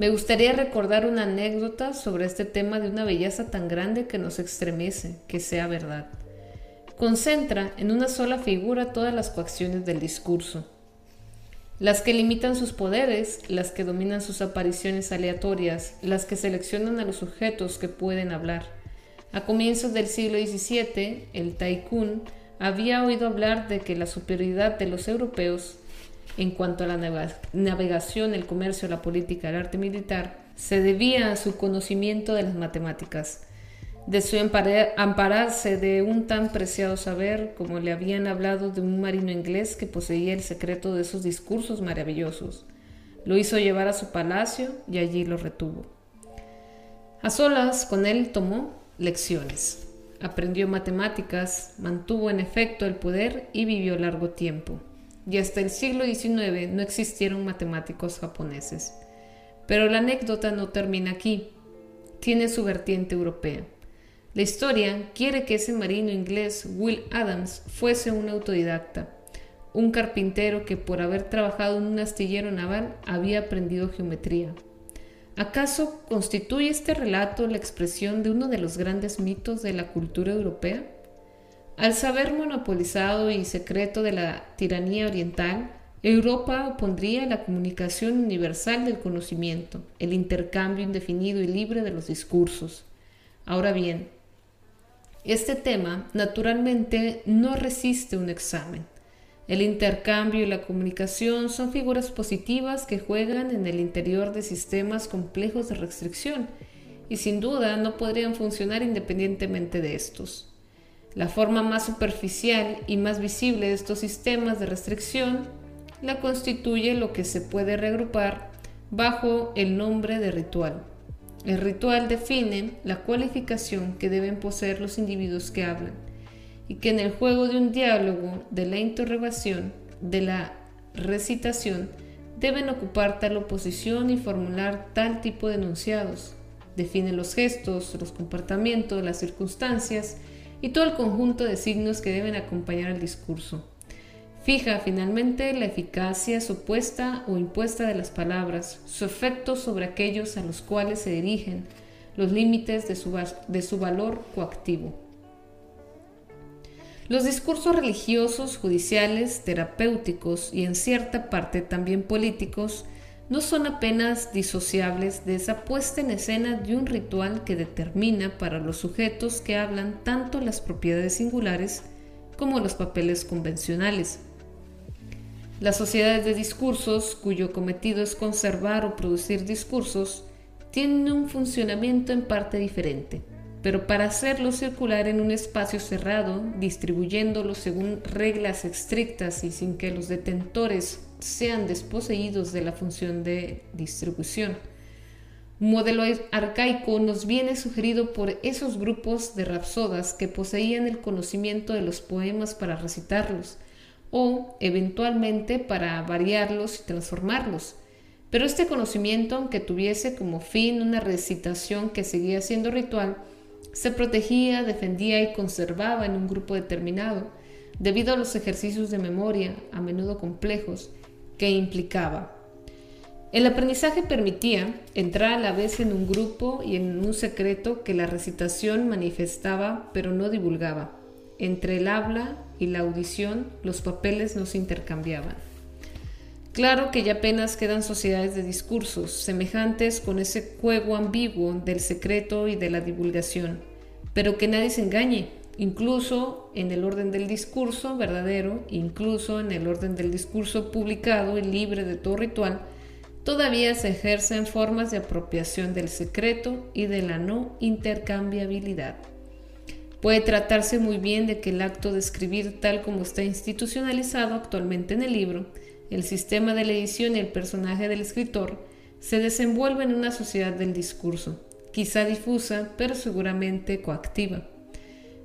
Me gustaría recordar una anécdota sobre este tema de una belleza tan grande que nos estremece, que sea verdad. Concentra en una sola figura todas las coacciones del discurso las que limitan sus poderes, las que dominan sus apariciones aleatorias, las que seleccionan a los sujetos que pueden hablar. A comienzos del siglo XVII, el Taikun había oído hablar de que la superioridad de los europeos en cuanto a la navegación, el comercio, la política, el arte militar, se debía a su conocimiento de las matemáticas de su ampararse de un tan preciado saber como le habían hablado de un marino inglés que poseía el secreto de esos discursos maravillosos. Lo hizo llevar a su palacio y allí lo retuvo. A solas con él tomó lecciones. Aprendió matemáticas, mantuvo en efecto el poder y vivió largo tiempo. Y hasta el siglo XIX no existieron matemáticos japoneses. Pero la anécdota no termina aquí. Tiene su vertiente europea. La historia quiere que ese marino inglés, Will Adams, fuese un autodidacta, un carpintero que por haber trabajado en un astillero naval había aprendido geometría. ¿Acaso constituye este relato la expresión de uno de los grandes mitos de la cultura europea? Al saber monopolizado y secreto de la tiranía oriental, Europa opondría la comunicación universal del conocimiento, el intercambio indefinido y libre de los discursos. Ahora bien, este tema, naturalmente, no resiste un examen. El intercambio y la comunicación son figuras positivas que juegan en el interior de sistemas complejos de restricción y sin duda no podrían funcionar independientemente de estos. La forma más superficial y más visible de estos sistemas de restricción la constituye lo que se puede reagrupar bajo el nombre de ritual. El ritual define la cualificación que deben poseer los individuos que hablan y que en el juego de un diálogo, de la interrogación, de la recitación, deben ocupar tal oposición y formular tal tipo de enunciados. Define los gestos, los comportamientos, las circunstancias y todo el conjunto de signos que deben acompañar el discurso. Fija finalmente la eficacia supuesta o impuesta de las palabras, su efecto sobre aquellos a los cuales se dirigen, los límites de su, de su valor coactivo. Los discursos religiosos, judiciales, terapéuticos y en cierta parte también políticos no son apenas disociables de esa puesta en escena de un ritual que determina para los sujetos que hablan tanto las propiedades singulares como los papeles convencionales. Las sociedades de discursos, cuyo cometido es conservar o producir discursos, tienen un funcionamiento en parte diferente, pero para hacerlo circular en un espacio cerrado, distribuyéndolo según reglas estrictas y sin que los detentores sean desposeídos de la función de distribución. Modelo arcaico nos viene sugerido por esos grupos de rapsodas que poseían el conocimiento de los poemas para recitarlos, o eventualmente para variarlos y transformarlos. Pero este conocimiento, aunque tuviese como fin una recitación que seguía siendo ritual, se protegía, defendía y conservaba en un grupo determinado, debido a los ejercicios de memoria, a menudo complejos, que implicaba. El aprendizaje permitía entrar a la vez en un grupo y en un secreto que la recitación manifestaba pero no divulgaba. Entre el habla y la audición los papeles no se intercambiaban. Claro que ya apenas quedan sociedades de discursos, semejantes con ese juego ambiguo del secreto y de la divulgación, pero que nadie se engañe, incluso en el orden del discurso verdadero, incluso en el orden del discurso publicado y libre de todo ritual, todavía se ejercen formas de apropiación del secreto y de la no intercambiabilidad. Puede tratarse muy bien de que el acto de escribir tal como está institucionalizado actualmente en el libro, el sistema de la edición y el personaje del escritor, se desenvuelve en una sociedad del discurso, quizá difusa, pero seguramente coactiva.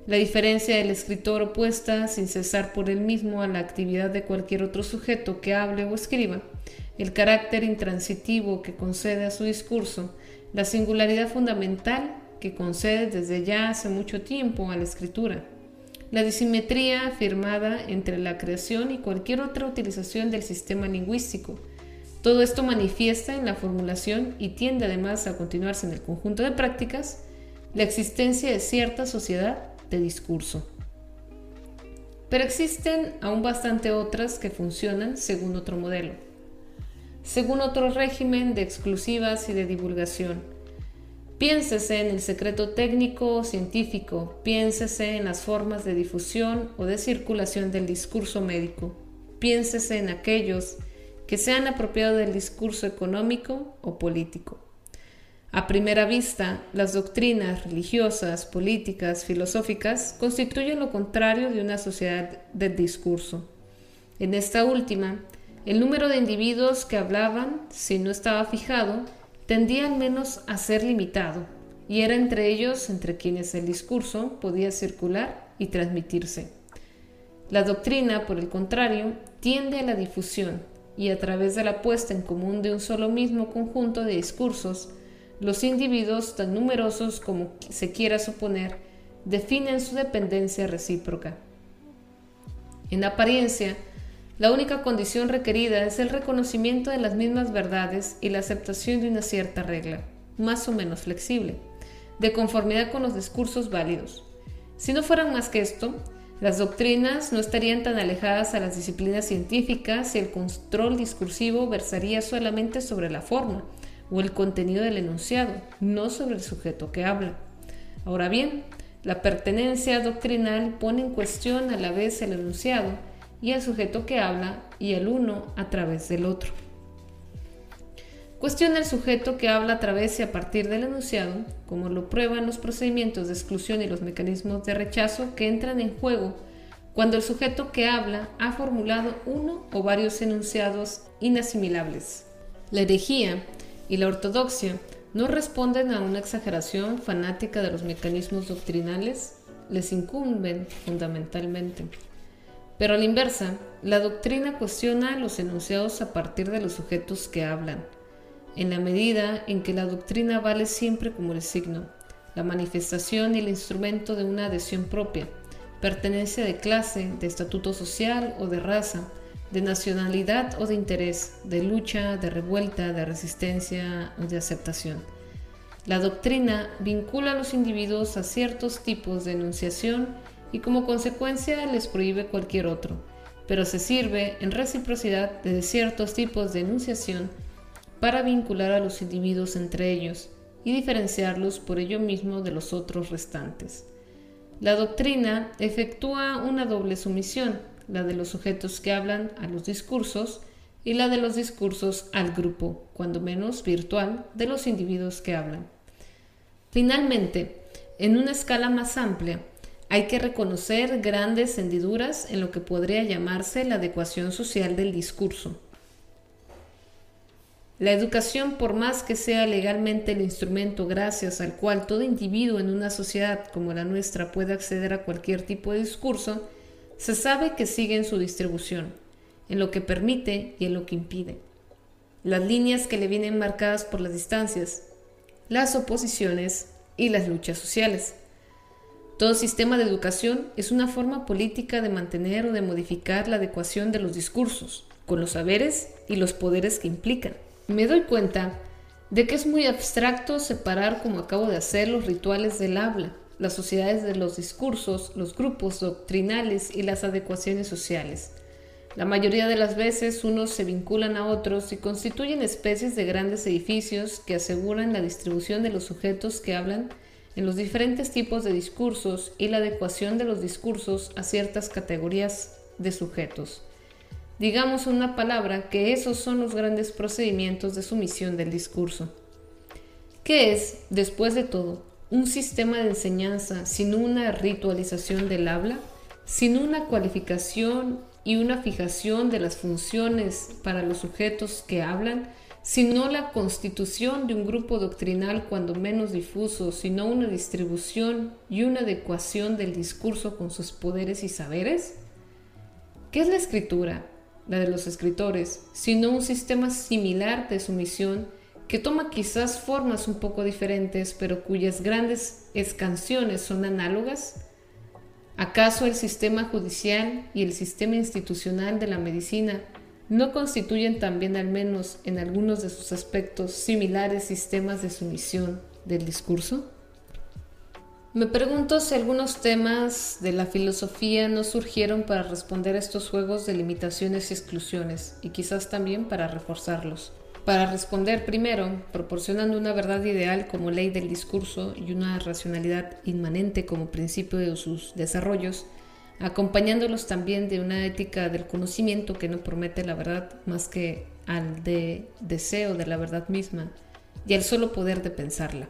La diferencia del escritor opuesta sin cesar por él mismo a la actividad de cualquier otro sujeto que hable o escriba, el carácter intransitivo que concede a su discurso, la singularidad fundamental que concede desde ya hace mucho tiempo a la escritura, la disimetría afirmada entre la creación y cualquier otra utilización del sistema lingüístico. Todo esto manifiesta en la formulación y tiende además a continuarse en el conjunto de prácticas la existencia de cierta sociedad de discurso. Pero existen aún bastante otras que funcionan según otro modelo, según otro régimen de exclusivas y de divulgación. Piénsese en el secreto técnico o científico, piénsese en las formas de difusión o de circulación del discurso médico, piénsese en aquellos que se han apropiado del discurso económico o político. A primera vista, las doctrinas religiosas, políticas, filosóficas constituyen lo contrario de una sociedad del discurso. En esta última, el número de individuos que hablaban, si no estaba fijado, tendía al menos a ser limitado, y era entre ellos entre quienes el discurso podía circular y transmitirse. La doctrina, por el contrario, tiende a la difusión, y a través de la puesta en común de un solo mismo conjunto de discursos, los individuos, tan numerosos como se quiera suponer, definen su dependencia recíproca. En apariencia, la única condición requerida es el reconocimiento de las mismas verdades y la aceptación de una cierta regla, más o menos flexible, de conformidad con los discursos válidos. Si no fueran más que esto, las doctrinas no estarían tan alejadas a las disciplinas científicas y el control discursivo versaría solamente sobre la forma, o el contenido del enunciado, no sobre el sujeto que habla. Ahora bien, la pertenencia doctrinal pone en cuestión a la vez el enunciado y el sujeto que habla y el uno a través del otro. Cuestiona el sujeto que habla a través y a partir del enunciado, como lo prueban los procedimientos de exclusión y los mecanismos de rechazo que entran en juego cuando el sujeto que habla ha formulado uno o varios enunciados inasimilables. La herejía y la ortodoxia no responden a una exageración fanática de los mecanismos doctrinales, les incumben fundamentalmente. Pero a la inversa, la doctrina cuestiona los enunciados a partir de los sujetos que hablan, en la medida en que la doctrina vale siempre como el signo, la manifestación y el instrumento de una adhesión propia, pertenencia de clase, de estatuto social o de raza, de nacionalidad o de interés, de lucha, de revuelta, de resistencia o de aceptación. La doctrina vincula a los individuos a ciertos tipos de enunciación y como consecuencia les prohíbe cualquier otro, pero se sirve en reciprocidad de ciertos tipos de enunciación para vincular a los individuos entre ellos y diferenciarlos por ello mismo de los otros restantes. La doctrina efectúa una doble sumisión, la de los sujetos que hablan a los discursos y la de los discursos al grupo, cuando menos virtual, de los individuos que hablan. Finalmente, en una escala más amplia, hay que reconocer grandes hendiduras en lo que podría llamarse la adecuación social del discurso. La educación, por más que sea legalmente el instrumento gracias al cual todo individuo en una sociedad como la nuestra puede acceder a cualquier tipo de discurso, se sabe que sigue en su distribución, en lo que permite y en lo que impide. Las líneas que le vienen marcadas por las distancias, las oposiciones y las luchas sociales. Todo sistema de educación es una forma política de mantener o de modificar la adecuación de los discursos, con los saberes y los poderes que implican. Me doy cuenta de que es muy abstracto separar como acabo de hacer los rituales del habla, las sociedades de los discursos, los grupos doctrinales y las adecuaciones sociales. La mayoría de las veces unos se vinculan a otros y constituyen especies de grandes edificios que aseguran la distribución de los sujetos que hablan en los diferentes tipos de discursos y la adecuación de los discursos a ciertas categorías de sujetos. Digamos una palabra que esos son los grandes procedimientos de sumisión del discurso. ¿Qué es, después de todo, un sistema de enseñanza sin una ritualización del habla, sin una cualificación y una fijación de las funciones para los sujetos que hablan, sino la constitución de un grupo doctrinal cuando menos difuso, sino una distribución y una adecuación del discurso con sus poderes y saberes? ¿Qué es la escritura, la de los escritores, sino un sistema similar de sumisión que toma quizás formas un poco diferentes, pero cuyas grandes escansiones son análogas? ¿Acaso el sistema judicial y el sistema institucional de la medicina ¿No constituyen también, al menos en algunos de sus aspectos, similares sistemas de sumisión del discurso? Me pregunto si algunos temas de la filosofía no surgieron para responder a estos juegos de limitaciones y exclusiones, y quizás también para reforzarlos. Para responder primero, proporcionando una verdad ideal como ley del discurso y una racionalidad inmanente como principio de sus desarrollos, acompañándolos también de una ética del conocimiento que no promete la verdad más que al de deseo de la verdad misma y al solo poder de pensarla.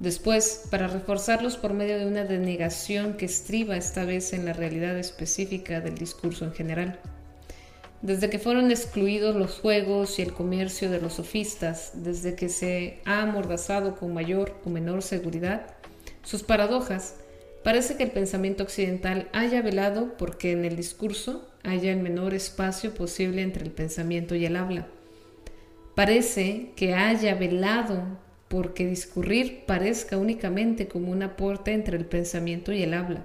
Después, para reforzarlos por medio de una denegación que estriba esta vez en la realidad específica del discurso en general. Desde que fueron excluidos los juegos y el comercio de los sofistas, desde que se ha amordazado con mayor o menor seguridad, sus paradojas, Parece que el pensamiento occidental haya velado porque en el discurso haya el menor espacio posible entre el pensamiento y el habla. Parece que haya velado porque discurrir parezca únicamente como un aporte entre el pensamiento y el habla.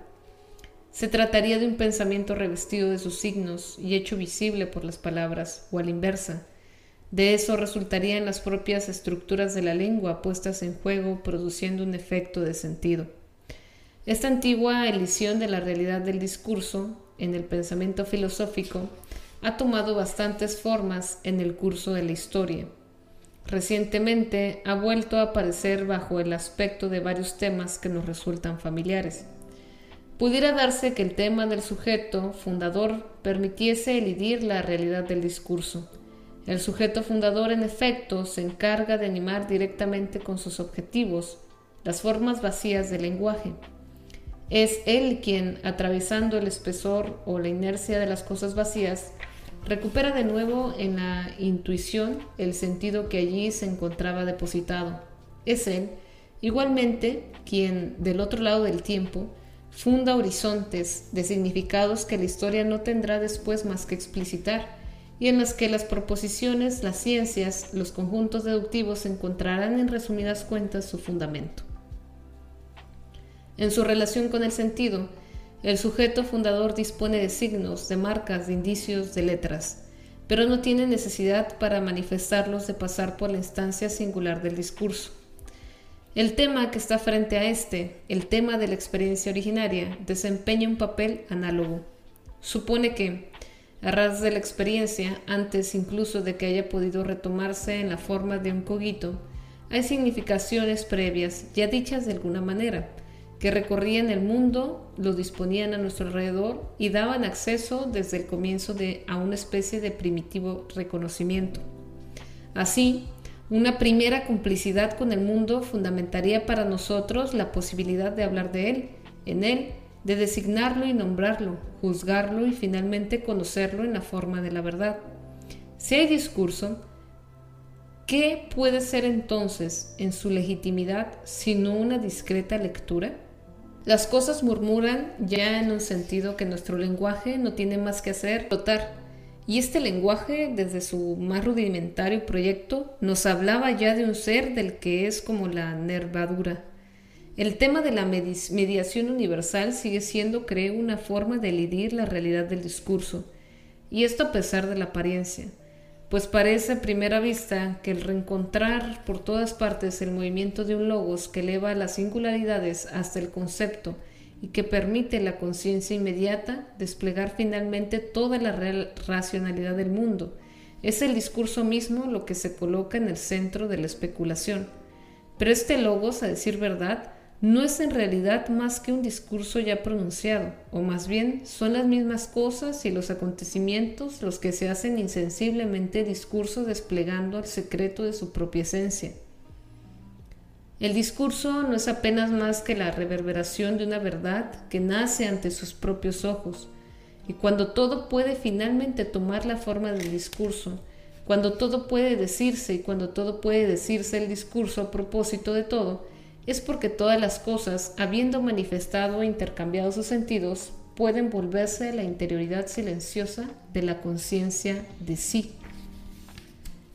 Se trataría de un pensamiento revestido de sus signos y hecho visible por las palabras, o a la inversa. De eso resultarían las propias estructuras de la lengua puestas en juego, produciendo un efecto de sentido. Esta antigua elisión de la realidad del discurso en el pensamiento filosófico ha tomado bastantes formas en el curso de la historia. Recientemente ha vuelto a aparecer bajo el aspecto de varios temas que nos resultan familiares. Pudiera darse que el tema del sujeto fundador permitiese elidir la realidad del discurso. El sujeto fundador, en efecto, se encarga de animar directamente con sus objetivos las formas vacías del lenguaje. Es él quien, atravesando el espesor o la inercia de las cosas vacías, recupera de nuevo en la intuición el sentido que allí se encontraba depositado. Es él, igualmente, quien, del otro lado del tiempo, funda horizontes de significados que la historia no tendrá después más que explicitar y en las que las proposiciones, las ciencias, los conjuntos deductivos encontrarán en resumidas cuentas su fundamento. En su relación con el sentido, el sujeto fundador dispone de signos, de marcas, de indicios, de letras, pero no tiene necesidad para manifestarlos de pasar por la instancia singular del discurso. El tema que está frente a este, el tema de la experiencia originaria, desempeña un papel análogo. Supone que, a ras de la experiencia, antes incluso de que haya podido retomarse en la forma de un cogito, hay significaciones previas, ya dichas de alguna manera, que recorrían el mundo, lo disponían a nuestro alrededor y daban acceso desde el comienzo de, a una especie de primitivo reconocimiento. Así, una primera complicidad con el mundo fundamentaría para nosotros la posibilidad de hablar de él, en él, de designarlo y nombrarlo, juzgarlo y finalmente conocerlo en la forma de la verdad. Si hay discurso, ¿qué puede ser entonces en su legitimidad sino una discreta lectura? Las cosas murmuran ya en un sentido que nuestro lenguaje no tiene más que hacer flotar. Y este lenguaje, desde su más rudimentario proyecto, nos hablaba ya de un ser del que es como la nervadura. El tema de la mediación universal sigue siendo, creo, una forma de elidir la realidad del discurso, y esto a pesar de la apariencia pues parece a primera vista que el reencontrar por todas partes el movimiento de un logos que eleva las singularidades hasta el concepto y que permite la conciencia inmediata desplegar finalmente toda la racionalidad del mundo. Es el discurso mismo lo que se coloca en el centro de la especulación. Pero este logos, a decir verdad, no es en realidad más que un discurso ya pronunciado, o más bien son las mismas cosas y los acontecimientos los que se hacen insensiblemente discurso desplegando el secreto de su propia esencia. El discurso no es apenas más que la reverberación de una verdad que nace ante sus propios ojos, y cuando todo puede finalmente tomar la forma del discurso, cuando todo puede decirse y cuando todo puede decirse el discurso a propósito de todo, es porque todas las cosas, habiendo manifestado e intercambiado sus sentidos, pueden volverse la interioridad silenciosa de la conciencia de sí.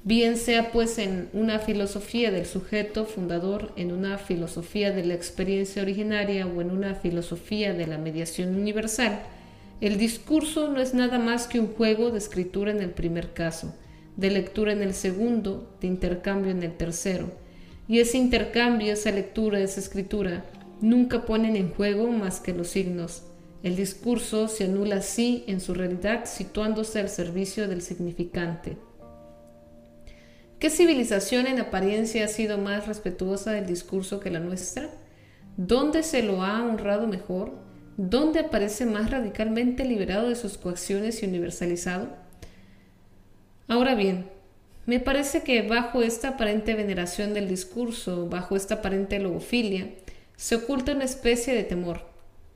Bien sea pues en una filosofía del sujeto fundador, en una filosofía de la experiencia originaria o en una filosofía de la mediación universal, el discurso no es nada más que un juego de escritura en el primer caso, de lectura en el segundo, de intercambio en el tercero. Y ese intercambio, esa lectura, esa escritura, nunca ponen en juego más que los signos, el discurso se anula así en su realidad situándose al servicio del significante. ¿Qué civilización en apariencia ha sido más respetuosa del discurso que la nuestra? ¿Dónde se lo ha honrado mejor? ¿Dónde aparece más radicalmente liberado de sus coacciones y universalizado? Ahora bien, me parece que bajo esta aparente veneración del discurso, bajo esta aparente logofilia, se oculta una especie de temor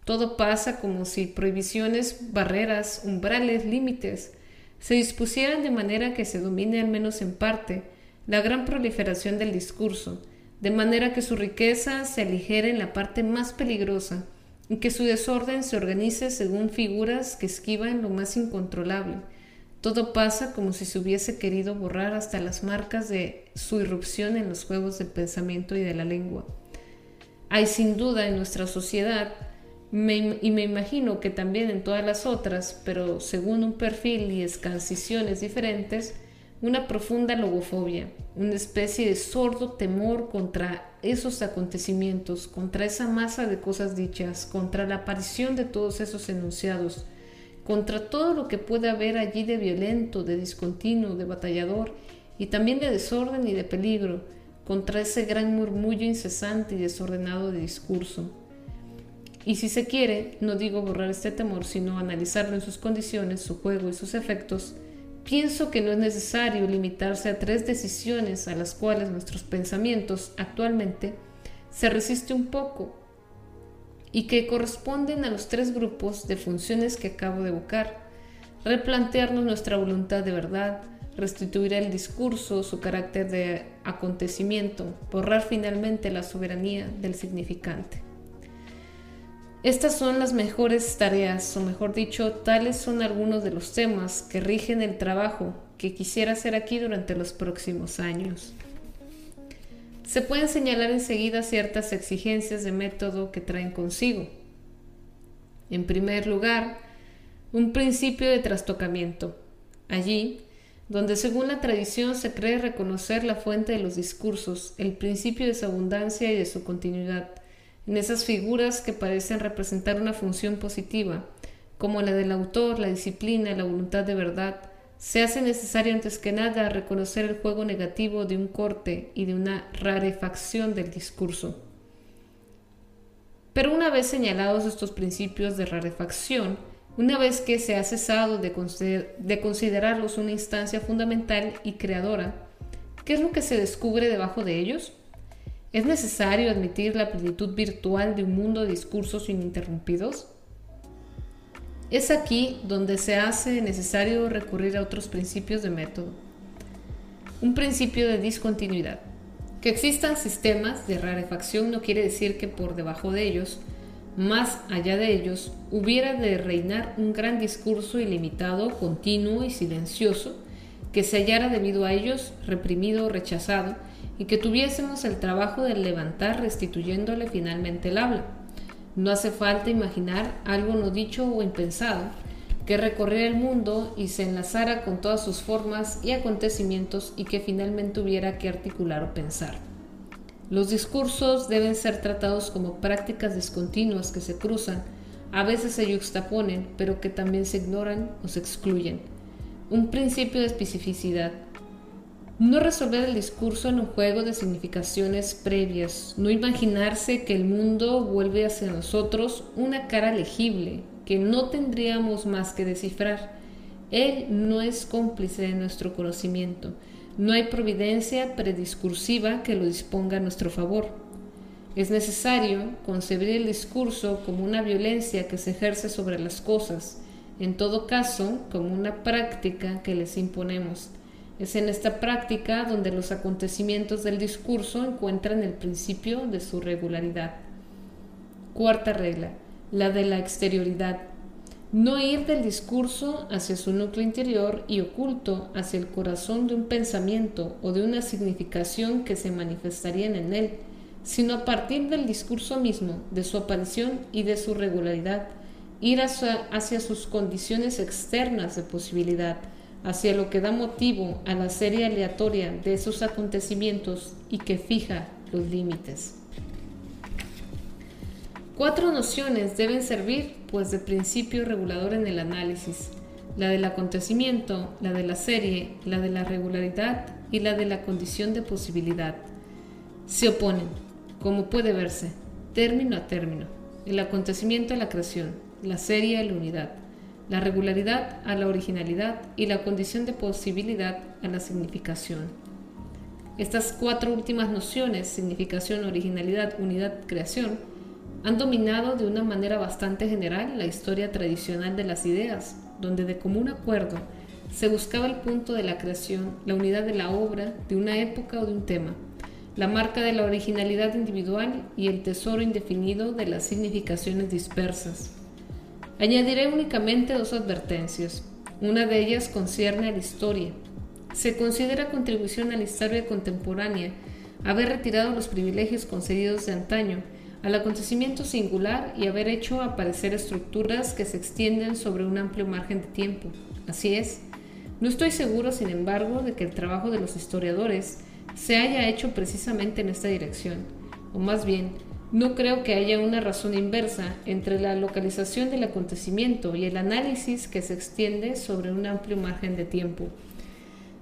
todo pasa como si prohibiciones, barreras, umbrales, límites se dispusieran de manera que se domine al menos en parte la gran proliferación del discurso, de manera que su riqueza se aligere en la parte más peligrosa y que su desorden se organice según figuras que esquivan lo más incontrolable. Todo pasa como si se hubiese querido borrar hasta las marcas de su irrupción en los juegos del pensamiento y de la lengua. Hay sin duda en nuestra sociedad y me imagino que también en todas las otras, pero según un perfil y escancisiones diferentes, una profunda logofobia, una especie de sordo temor contra esos acontecimientos, contra esa masa de cosas dichas, contra la aparición de todos esos enunciados, contra todo lo que puede haber allí de violento, de discontinuo, de batallador, y también de desorden y de peligro, contra ese gran murmullo incesante y desordenado de discurso. Y si se quiere, no digo borrar este temor, sino analizarlo en sus condiciones, su juego y sus efectos, pienso que no es necesario limitarse a tres decisiones a las cuales nuestros pensamientos actualmente se resiste un poco y que corresponden a los tres grupos de funciones que acabo de evocar. Replantearnos nuestra voluntad de verdad, restituir el discurso, su carácter de acontecimiento, borrar finalmente la soberanía del significante. Estas son las mejores tareas, o mejor dicho, tales son algunos de los temas que rigen el trabajo que quisiera hacer aquí durante los próximos años. Se pueden señalar enseguida ciertas exigencias de método que traen consigo. En primer lugar, un principio de trastocamiento. Allí, donde según la tradición se cree reconocer la fuente de los discursos, el principio de su abundancia y de su continuidad, en esas figuras que parecen representar una función positiva, como la del autor, la disciplina, la voluntad de verdad, se hace necesario antes que nada reconocer el juego negativo de un corte y de una rarefacción del discurso. Pero una vez señalados estos principios de rarefacción, una vez que se ha cesado de, de considerarlos una instancia fundamental y creadora, ¿qué es lo que se descubre debajo de ellos? ¿Es necesario admitir la plenitud virtual de un mundo de discursos ininterrumpidos? Es aquí donde se hace necesario recurrir a otros principios de método. Un principio de discontinuidad. Que existan sistemas de rarefacción no quiere decir que por debajo de ellos, más allá de ellos, hubiera de reinar un gran discurso ilimitado, continuo y silencioso, que se hallara debido a ellos reprimido o rechazado, y que tuviésemos el trabajo de levantar restituyéndole finalmente el habla. No hace falta imaginar algo no dicho o impensado, que recorriera el mundo y se enlazara con todas sus formas y acontecimientos y que finalmente hubiera que articular o pensar. Los discursos deben ser tratados como prácticas discontinuas que se cruzan, a veces se yuxtaponen, pero que también se ignoran o se excluyen. Un principio de especificidad, no resolver el discurso en un juego de significaciones previas, no imaginarse que el mundo vuelve hacia nosotros una cara legible que no tendríamos más que descifrar. Él no es cómplice de nuestro conocimiento, no hay providencia prediscursiva que lo disponga a nuestro favor. Es necesario concebir el discurso como una violencia que se ejerce sobre las cosas, en todo caso como una práctica que les imponemos Es en esta práctica donde los acontecimientos del discurso encuentran el principio de su regularidad. Cuarta regla, la de la exterioridad. No ir del discurso hacia su núcleo interior y oculto hacia el corazón de un pensamiento o de una significación que se manifestaría en él, sino a partir del discurso mismo, de su aparición y de su regularidad, ir hacia, sus condiciones externas de posibilidad, hacia lo que da motivo a la serie aleatoria de esos acontecimientos y que fija los límites. Cuatro nociones deben servir pues de principio regulador en el análisis, la del acontecimiento, la de la serie, la de la regularidad y la de la condición de posibilidad. Se oponen, como puede verse, término a término, el acontecimiento a la creación, la serie a la unidad, la regularidad a la originalidad y la condición de posibilidad a la significación. Estas cuatro últimas nociones, significación, originalidad, unidad, creación, han dominado de una manera bastante general la historia tradicional de las ideas, donde de común acuerdo se buscaba el punto de la creación, la unidad de la obra, de una época o de un tema, la marca de la originalidad individual y el tesoro indefinido de las significaciones dispersas. Añadiré únicamente dos advertencias. Una de ellas concierne a la historia. Se considera contribución a la historia contemporánea haber retirado los privilegios concedidos de antaño al acontecimiento singular y haber hecho aparecer estructuras que se extienden sobre un amplio margen de tiempo. Así es. No estoy seguro, sin embargo, de que el trabajo de los historiadores se haya hecho precisamente en esta dirección, o más bien, no creo que haya una razón inversa entre la localización del acontecimiento y el análisis que se extiende sobre un amplio margen de tiempo.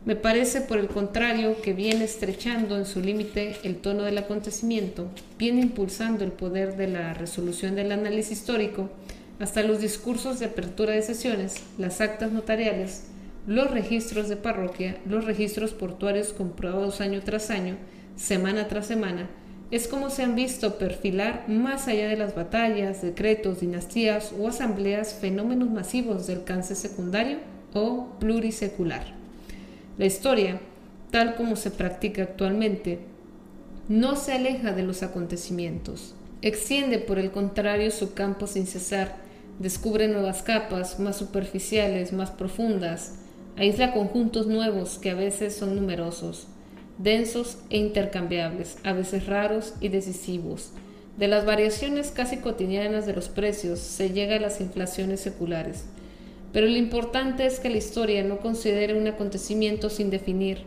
Me parece, por el contrario, que viene estrechando en su límite el tono del acontecimiento, viene impulsando el poder de la resolución del análisis histórico, hasta los discursos de apertura de sesiones, las actas notariales, los registros de parroquia, los registros portuarios comprobados año tras año, semana tras semana, es como se han visto perfilar más allá de las batallas, decretos, dinastías o asambleas fenómenos masivos de alcance secundario o plurisecular. La historia, tal como se practica actualmente, no se aleja de los acontecimientos, extiende por el contrario su campo sin cesar, descubre nuevas capas más superficiales, más profundas, aísla conjuntos nuevos que a veces son numerosos, densos e intercambiables, a veces raros y decisivos. De las variaciones casi cotidianas de los precios se llega a las inflaciones seculares. Pero lo importante es que la historia no considere un acontecimiento sin definir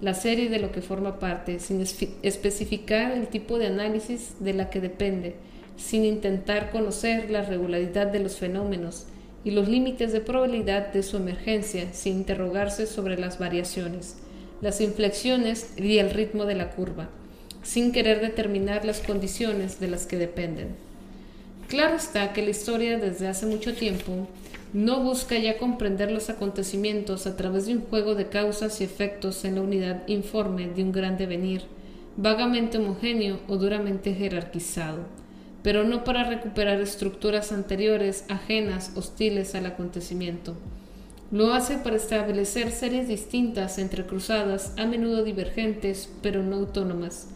la serie de lo que forma parte, sin especificar el tipo de análisis de la que depende, sin intentar conocer la regularidad de los fenómenos y los límites de probabilidad de su emergencia, sin interrogarse sobre las variaciones las inflexiones y el ritmo de la curva, sin querer determinar las condiciones de las que dependen. Claro está que la historia desde hace mucho tiempo no busca ya comprender los acontecimientos a través de un juego de causas y efectos en la unidad informe de un gran devenir, vagamente homogéneo o duramente jerarquizado, pero no para recuperar estructuras anteriores ajenas, hostiles al acontecimiento. Lo hace para establecer series distintas entrecruzadas, a menudo divergentes, pero no autónomas,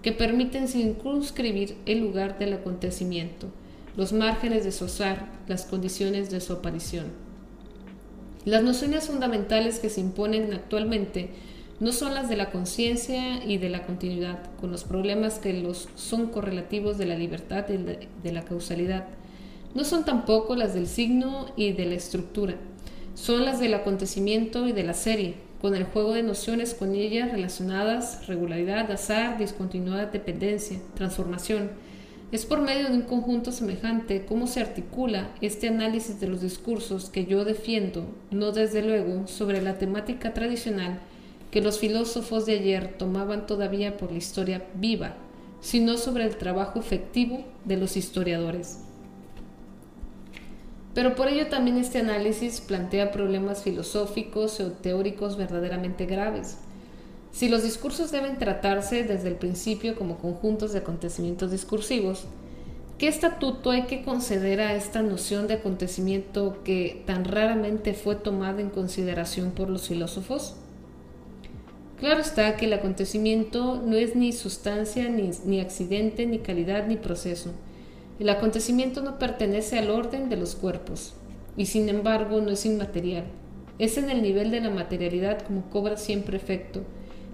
que permiten circunscribir el lugar del acontecimiento, los márgenes de su azar, las condiciones de su aparición. Las nociones fundamentales que se imponen actualmente no son las de la conciencia y de la continuidad, con los problemas que los son correlativos de la libertad y de la causalidad. No son tampoco las del signo y de la estructura son las del acontecimiento y de la serie, con el juego de nociones con ellas relacionadas, regularidad, azar, discontinuidad, dependencia, transformación. Es por medio de un conjunto semejante cómo se articula este análisis de los discursos que yo defiendo, no desde luego sobre la temática tradicional que los filósofos de ayer tomaban todavía por la historia viva, sino sobre el trabajo efectivo de los historiadores. Pero por ello también este análisis plantea problemas filosóficos o teóricos verdaderamente graves. Si los discursos deben tratarse desde el principio como conjuntos de acontecimientos discursivos, ¿qué estatuto hay que conceder a esta noción de acontecimiento que tan raramente fue tomada en consideración por los filósofos? Claro está que el acontecimiento no es ni sustancia, ni, ni, accidente, ni calidad, ni proceso. El acontecimiento no pertenece al orden de los cuerpos, y sin embargo no es inmaterial. Es en el nivel de la materialidad como cobra siempre efecto,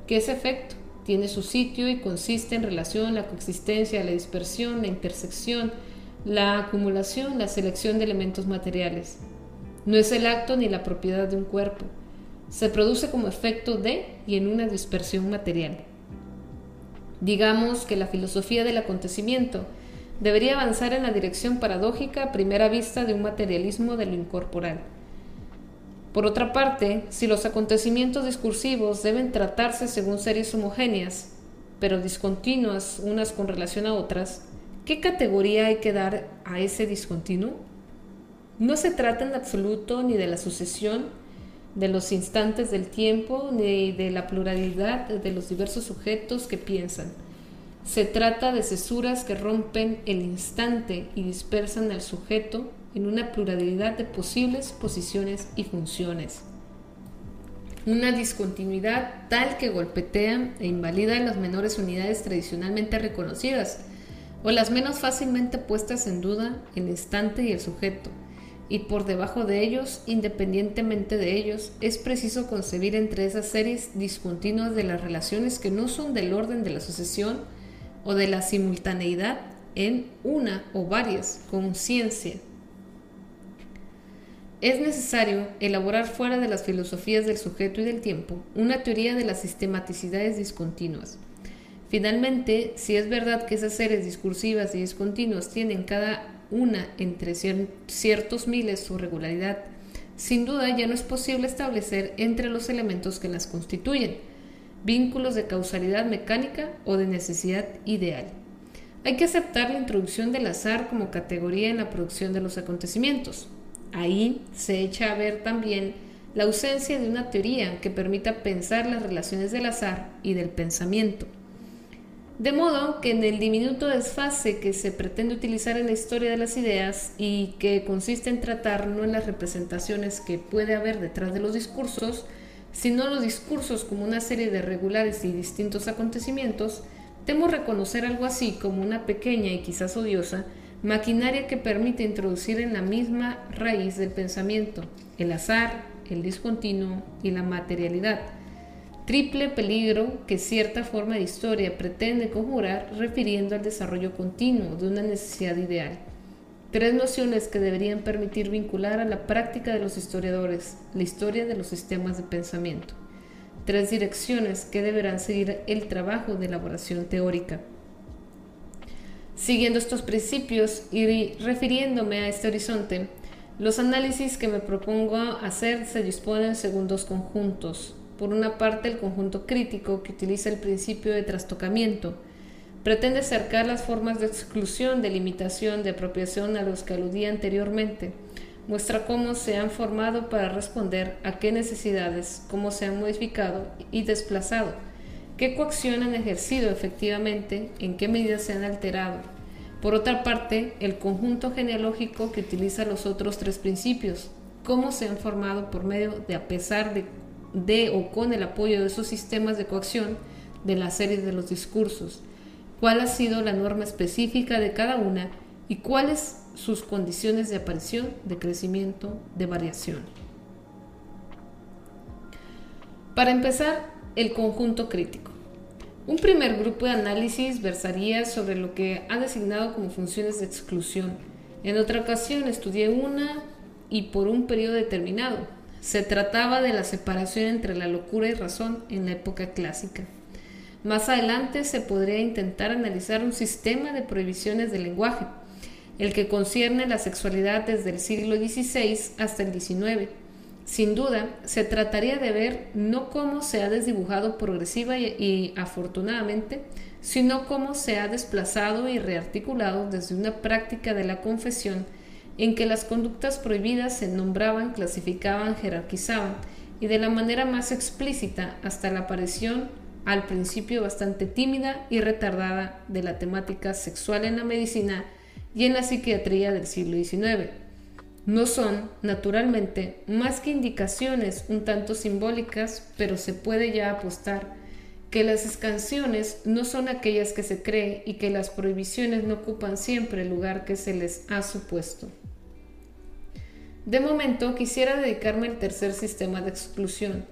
que ese efecto tiene su sitio y consiste en relación, la coexistencia, la dispersión, la intersección, la acumulación, la selección de elementos materiales. No es el acto ni la propiedad de un cuerpo. Se produce como efecto de y en una dispersión material. Digamos que la filosofía del acontecimiento debería avanzar en la dirección paradójica a primera vista de un materialismo de lo incorporal. Por otra parte, si los acontecimientos discursivos deben tratarse según series homogéneas, pero discontinuas unas con relación a otras, ¿qué categoría hay que dar a ese discontinuo? No se trata en absoluto ni de la sucesión de los instantes del tiempo, ni de la pluralidad de los diversos sujetos que piensan se trata de cesuras que rompen el instante y dispersan al sujeto en una pluralidad de posibles posiciones y funciones. Una discontinuidad tal que golpetea e invalida las menores unidades tradicionalmente reconocidas o las menos fácilmente puestas en duda el instante y el sujeto, y por debajo de ellos, independientemente de ellos, es preciso concebir entre esas series discontinuas de las relaciones que no son del orden de la sucesión, o de la simultaneidad en una o varias conciencia. Es necesario elaborar fuera de las filosofías del sujeto y del tiempo una teoría de las sistematicidades discontinuas. Finalmente, si es verdad que esas series discursivas y discontinuas tienen cada una entre ciertos miles su regularidad, sin duda ya no es posible establecer entre los elementos que las constituyen vínculos de causalidad mecánica o de necesidad ideal. Hay que aceptar la introducción del azar como categoría en la producción de los acontecimientos. Ahí se echa a ver también la ausencia de una teoría que permita pensar las relaciones del azar y del pensamiento. De modo que en el diminuto desfase que se pretende utilizar en la historia de las ideas y que consiste en tratar no en las representaciones que puede haber detrás de los discursos, sino los discursos como una serie de regulares y distintos acontecimientos, temo reconocer algo así como una pequeña y quizás odiosa maquinaria que permite introducir en la misma raíz del pensamiento el azar, el discontinuo y la materialidad, triple peligro que cierta forma de historia pretende conjurar refiriendo al desarrollo continuo de una necesidad ideal. Tres nociones que deberían permitir vincular a la práctica de los historiadores la historia de los sistemas de pensamiento. Tres direcciones que deberán seguir el trabajo de elaboración teórica. Siguiendo estos principios y refiriéndome a este horizonte, los análisis que me propongo hacer se disponen según dos conjuntos. Por una parte, el conjunto crítico que utiliza el principio de trastocamiento, Pretende acercar las formas de exclusión, de limitación, de apropiación a los que aludía anteriormente. Muestra cómo se han formado para responder a qué necesidades, cómo se han modificado y desplazado, qué coacción han ejercido efectivamente, en qué medida se han alterado. Por otra parte, el conjunto genealógico que utiliza los otros tres principios, cómo se han formado por medio de, a pesar de, de o con el apoyo de esos sistemas de coacción de las series de los discursos, cuál ha sido la norma específica de cada una y cuáles sus condiciones de aparición, de crecimiento, de variación. Para empezar, el conjunto crítico. Un primer grupo de análisis versaría sobre lo que ha designado como funciones de exclusión. En otra ocasión estudié una y por un periodo determinado. Se trataba de la separación entre la locura y razón en la época clásica. Más adelante se podría intentar analizar un sistema de prohibiciones del lenguaje, el que concierne la sexualidad desde el siglo XVI hasta el XIX. Sin duda, se trataría de ver no cómo se ha desdibujado progresiva y, afortunadamente, sino cómo se ha desplazado y rearticulado desde una práctica de la confesión en que las conductas prohibidas se nombraban, clasificaban, jerarquizaban y de la manera más explícita hasta la aparición al principio bastante tímida y retardada de la temática sexual en la medicina y en la psiquiatría del siglo XIX. No son, naturalmente, más que indicaciones un tanto simbólicas, pero se puede ya apostar que las canciones no son aquellas que se cree y que las prohibiciones no ocupan siempre el lugar que se les ha supuesto. De momento quisiera dedicarme al tercer sistema de exclusión.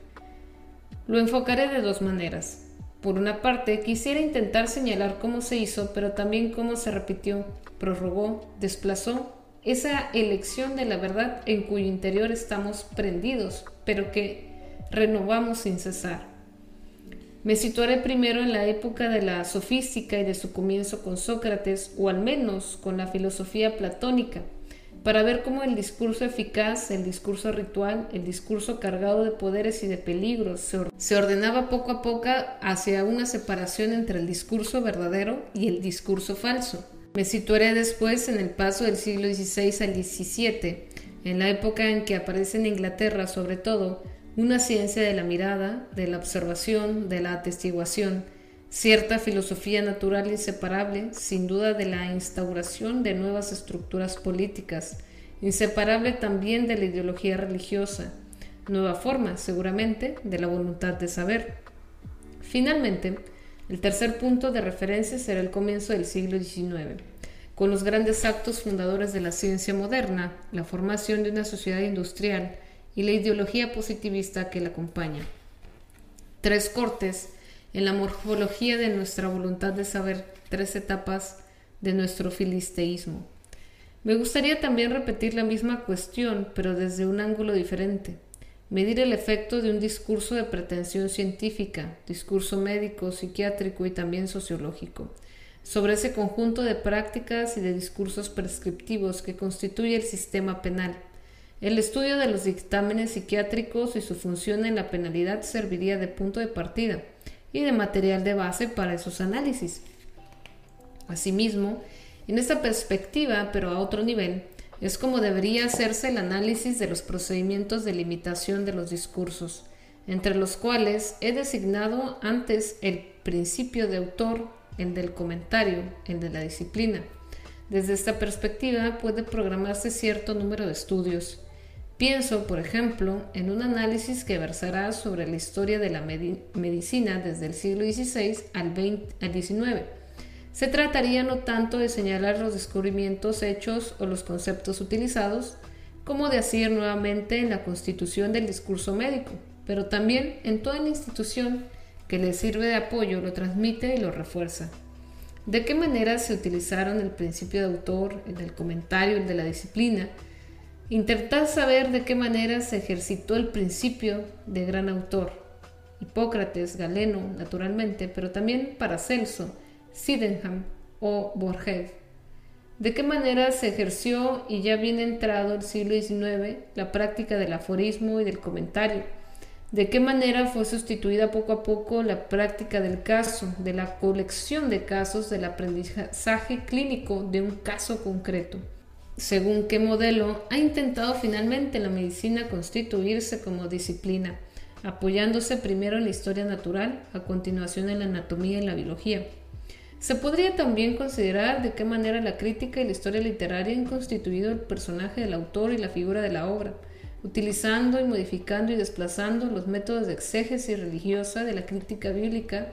Lo enfocaré de dos maneras. Por una parte, quisiera intentar señalar cómo se hizo, pero también cómo se repitió, prorrogó, desplazó esa elección de la verdad en cuyo interior estamos prendidos, pero que renovamos sin cesar. Me situaré primero en la época de la sofística y de su comienzo con Sócrates, o al menos con la filosofía platónica, para ver cómo el discurso eficaz, el discurso ritual, el discurso cargado de poderes y de peligros se ordenaba poco a poco hacia una separación entre el discurso verdadero y el discurso falso. Me situaré después en el paso del siglo XVI al XVII, en la época en que aparece en Inglaterra sobre todo una ciencia de la mirada, de la observación, de la atestiguación, cierta filosofía natural inseparable, sin duda, de la instauración de nuevas estructuras políticas, inseparable también de la ideología religiosa, nueva forma, seguramente, de la voluntad de saber. Finalmente, el tercer punto de referencia será el comienzo del siglo XIX, con los grandes actos fundadores de la ciencia moderna, la formación de una sociedad industrial, y la ideología positivista que la acompaña. Tres cortes en la morfología de nuestra voluntad de saber, tres etapas de nuestro filisteísmo. Me gustaría también repetir la misma cuestión, pero desde un ángulo diferente. Medir el efecto de un discurso de pretensión científica, discurso médico, psiquiátrico y también sociológico, sobre ese conjunto de prácticas y de discursos prescriptivos que constituye el sistema penal, el estudio de los dictámenes psiquiátricos y su función en la penalidad serviría de punto de partida y de material de base para esos análisis. Asimismo, en esta perspectiva, pero a otro nivel, es como debería hacerse el análisis de los procedimientos de limitación de los discursos, entre los cuales he designado antes el principio de autor, el del comentario, el de la disciplina. Desde esta perspectiva puede programarse cierto número de estudios, Pienso, por ejemplo, en un análisis que versará sobre la historia de la medicina desde el siglo XVI al, XIX. Se trataría no tanto de señalar los descubrimientos hechos o los conceptos utilizados, como de hacer nuevamente en la constitución del discurso médico, pero también en toda la institución que le sirve de apoyo, lo transmite y lo refuerza. ¿De qué manera se utilizaron el principio de autor, el del comentario, el de la disciplina, Intentar saber de qué manera se ejercitó el principio de gran autor. Hipócrates, Galeno, naturalmente, pero también Paracelso, Sydenham o Borges. De qué manera se ejerció y ya bien entrado el siglo XIX la práctica del aforismo y del comentario. De qué manera fue sustituida poco a poco la práctica del caso, de la colección de casos, del aprendizaje clínico de un caso concreto según qué modelo ha intentado finalmente la medicina constituirse como disciplina, apoyándose primero en la historia natural, a continuación en la anatomía y la biología. Se podría también considerar de qué manera la crítica y la historia literaria han constituido el personaje del autor y la figura de la obra, utilizando y modificando y desplazando los métodos de exégesis religiosa de la crítica bíblica,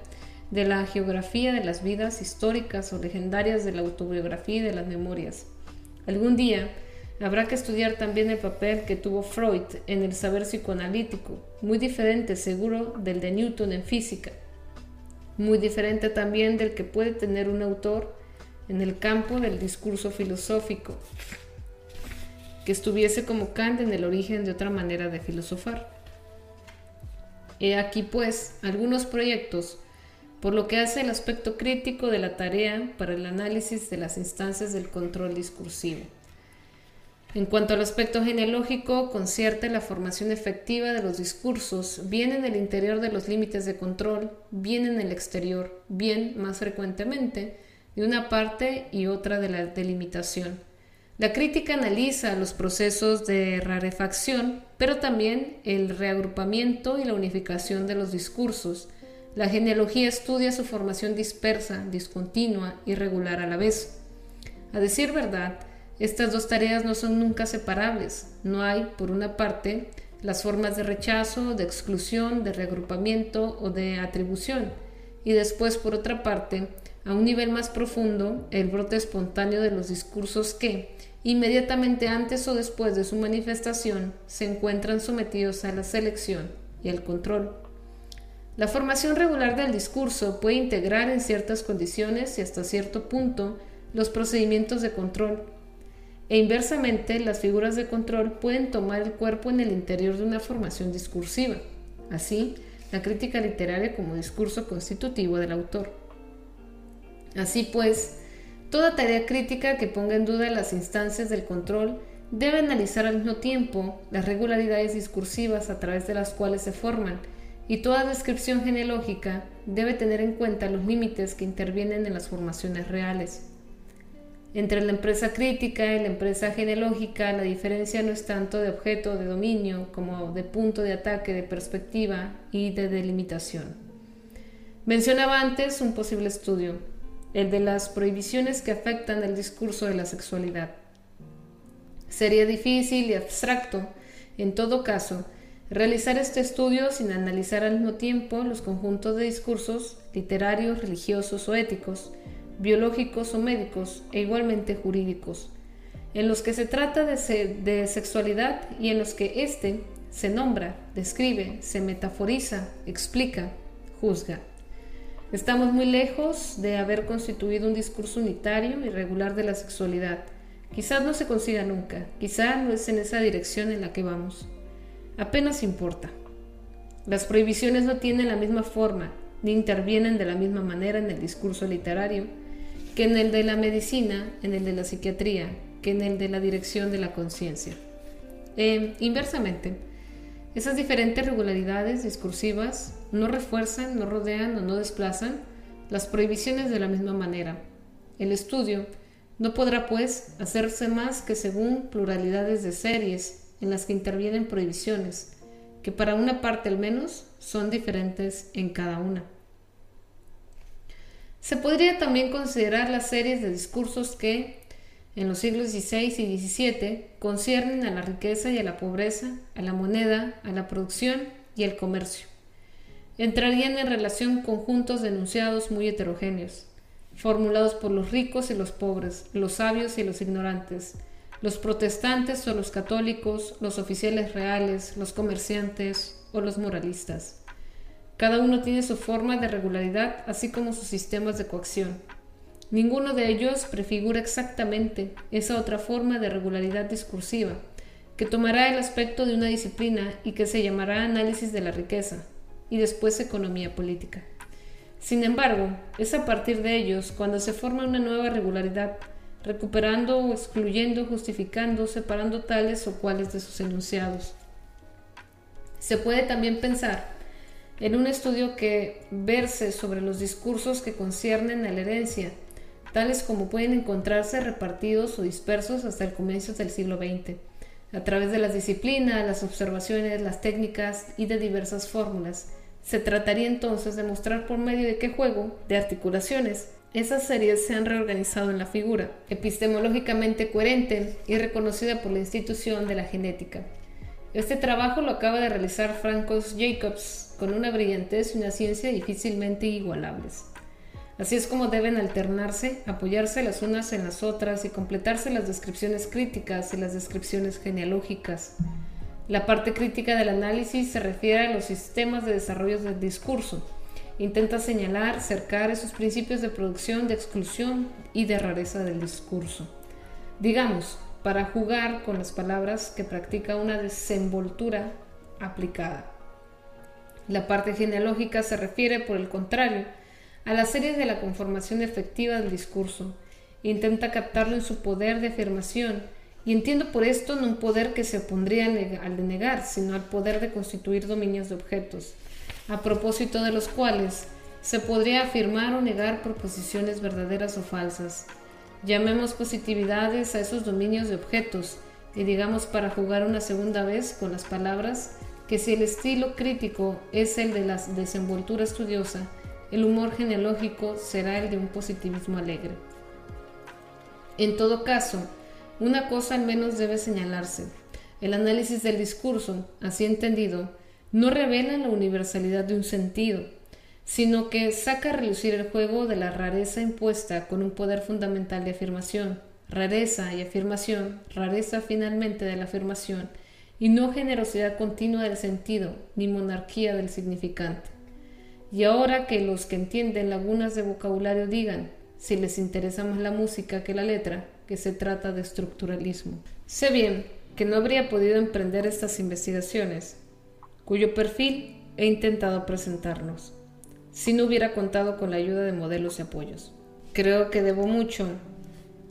de la geografía de las vidas históricas o legendarias de la autobiografía y de las memorias. Algún día habrá que estudiar también el papel que tuvo Freud en el saber psicoanalítico, muy diferente seguro del de Newton en física, muy diferente también del que puede tener un autor en el campo del discurso filosófico, que estuviese como Kant en el origen de otra manera de filosofar. He aquí pues algunos proyectos por lo que hace el aspecto crítico de la tarea para el análisis de las instancias del control discursivo. En cuanto al aspecto genealógico, concierte la formación efectiva de los discursos, bien en el interior de los límites de control, bien en el exterior, bien, más frecuentemente, de una parte y otra de la delimitación. La crítica analiza los procesos de rarefacción, pero también el reagrupamiento y la unificación de los discursos, la genealogía estudia su formación dispersa, discontinua y regular a la vez. A decir verdad, estas dos tareas no son nunca separables. No hay, por una parte, las formas de rechazo, de exclusión, de reagrupamiento o de atribución, y después, por otra parte, a un nivel más profundo, el brote espontáneo de los discursos que, inmediatamente antes o después de su manifestación, se encuentran sometidos a la selección y al control. La formación regular del discurso puede integrar en ciertas condiciones y hasta cierto punto los procedimientos de control. E inversamente, las figuras de control pueden tomar el cuerpo en el interior de una formación discursiva. Así, la crítica literaria como discurso constitutivo del autor. Así pues, toda tarea crítica que ponga en duda las instancias del control debe analizar al mismo tiempo las regularidades discursivas a través de las cuales se forman, y toda descripción genealógica debe tener en cuenta los límites que intervienen en las formaciones reales. Entre la empresa crítica y la empresa genealógica la diferencia no es tanto de objeto de dominio como de punto de ataque de perspectiva y de delimitación. Mencionaba antes un posible estudio, el de las prohibiciones que afectan el discurso de la sexualidad. Sería difícil y abstracto, en todo caso, realizar este estudio sin analizar al mismo tiempo los conjuntos de discursos literarios, religiosos o éticos, biológicos o médicos e igualmente jurídicos, en los que se trata de, de sexualidad y en los que éste se nombra, describe, se metaforiza, explica, juzga. Estamos muy lejos de haber constituido un discurso unitario y regular de la sexualidad. Quizás no se consiga nunca, quizás no es en esa dirección en la que vamos. Apenas importa. Las prohibiciones no tienen la misma forma, ni intervienen de la misma manera en el discurso literario, que en el de la medicina, en el de la psiquiatría, que en el de la dirección de la conciencia. E, inversamente, esas diferentes regularidades discursivas no refuerzan, no rodean o no desplazan las prohibiciones de la misma manera. El estudio no podrá, pues, hacerse más que según pluralidades de series en las que intervienen prohibiciones, que para una parte al menos son diferentes en cada una. Se podría también considerar las series de discursos que, en los siglos XVI y XVII, conciernen a la riqueza y a la pobreza, a la moneda, a la producción y al comercio. Entrarían en relación conjuntos de enunciados muy heterogéneos, formulados por los ricos y los pobres, los sabios y los ignorantes, los protestantes o los católicos, los oficiales reales, los comerciantes o los moralistas. Cada uno tiene su forma de regularidad, así como sus sistemas de coacción. Ninguno de ellos prefigura exactamente esa otra forma de regularidad discursiva, que tomará el aspecto de una disciplina y que se llamará análisis de la riqueza, y después economía política. Sin embargo, es a partir de ellos cuando se forma una nueva regularidad, recuperando o excluyendo, justificando, separando tales o cuales de sus enunciados. Se puede también pensar en un estudio que verse sobre los discursos que conciernen a la herencia, tales como pueden encontrarse repartidos o dispersos hasta el comienzo del siglo XX, a través de las disciplinas, las observaciones, las técnicas y de diversas fórmulas. Se trataría entonces de mostrar por medio de qué juego, de articulaciones, esas series se han reorganizado en la figura, epistemológicamente coherente y reconocida por la institución de la genética. Este trabajo lo acaba de realizar Francos Jacobs con una brillantez y una ciencia difícilmente igualables. Así es como deben alternarse, apoyarse las unas en las otras y completarse las descripciones críticas y las descripciones genealógicas. La parte crítica del análisis se refiere a los sistemas de desarrollo del discurso. Intenta señalar, cercar esos principios de producción, de exclusión y de rareza del discurso. Digamos, para jugar con las palabras que practica una desenvoltura aplicada. La parte genealógica se refiere, por el contrario, a las series de la conformación efectiva del discurso. Intenta captarlo en su poder de afirmación, y entiendo por esto no un poder que se opondría al de negar, sino al poder de constituir dominios de objetos, a propósito de los cuales se podría afirmar o negar proposiciones verdaderas o falsas. Llamemos positividades a esos dominios de objetos y digamos para jugar una segunda vez con las palabras que si el estilo crítico es el de la desenvoltura estudiosa, el humor genealógico será el de un positivismo alegre. En todo caso, una cosa al menos debe señalarse. El análisis del discurso, así entendido, no revela la universalidad de un sentido, sino que saca a relucir el juego de la rareza impuesta con un poder fundamental de afirmación, rareza y afirmación, rareza finalmente de la afirmación, y no generosidad continua del sentido, ni monarquía del significante. Y ahora que los que entienden lagunas de vocabulario digan, si les interesa más la música que la letra, que se trata de estructuralismo. Sé bien que no habría podido emprender estas investigaciones, cuyo perfil he intentado presentarnos, si no hubiera contado con la ayuda de modelos y apoyos. Creo que debo mucho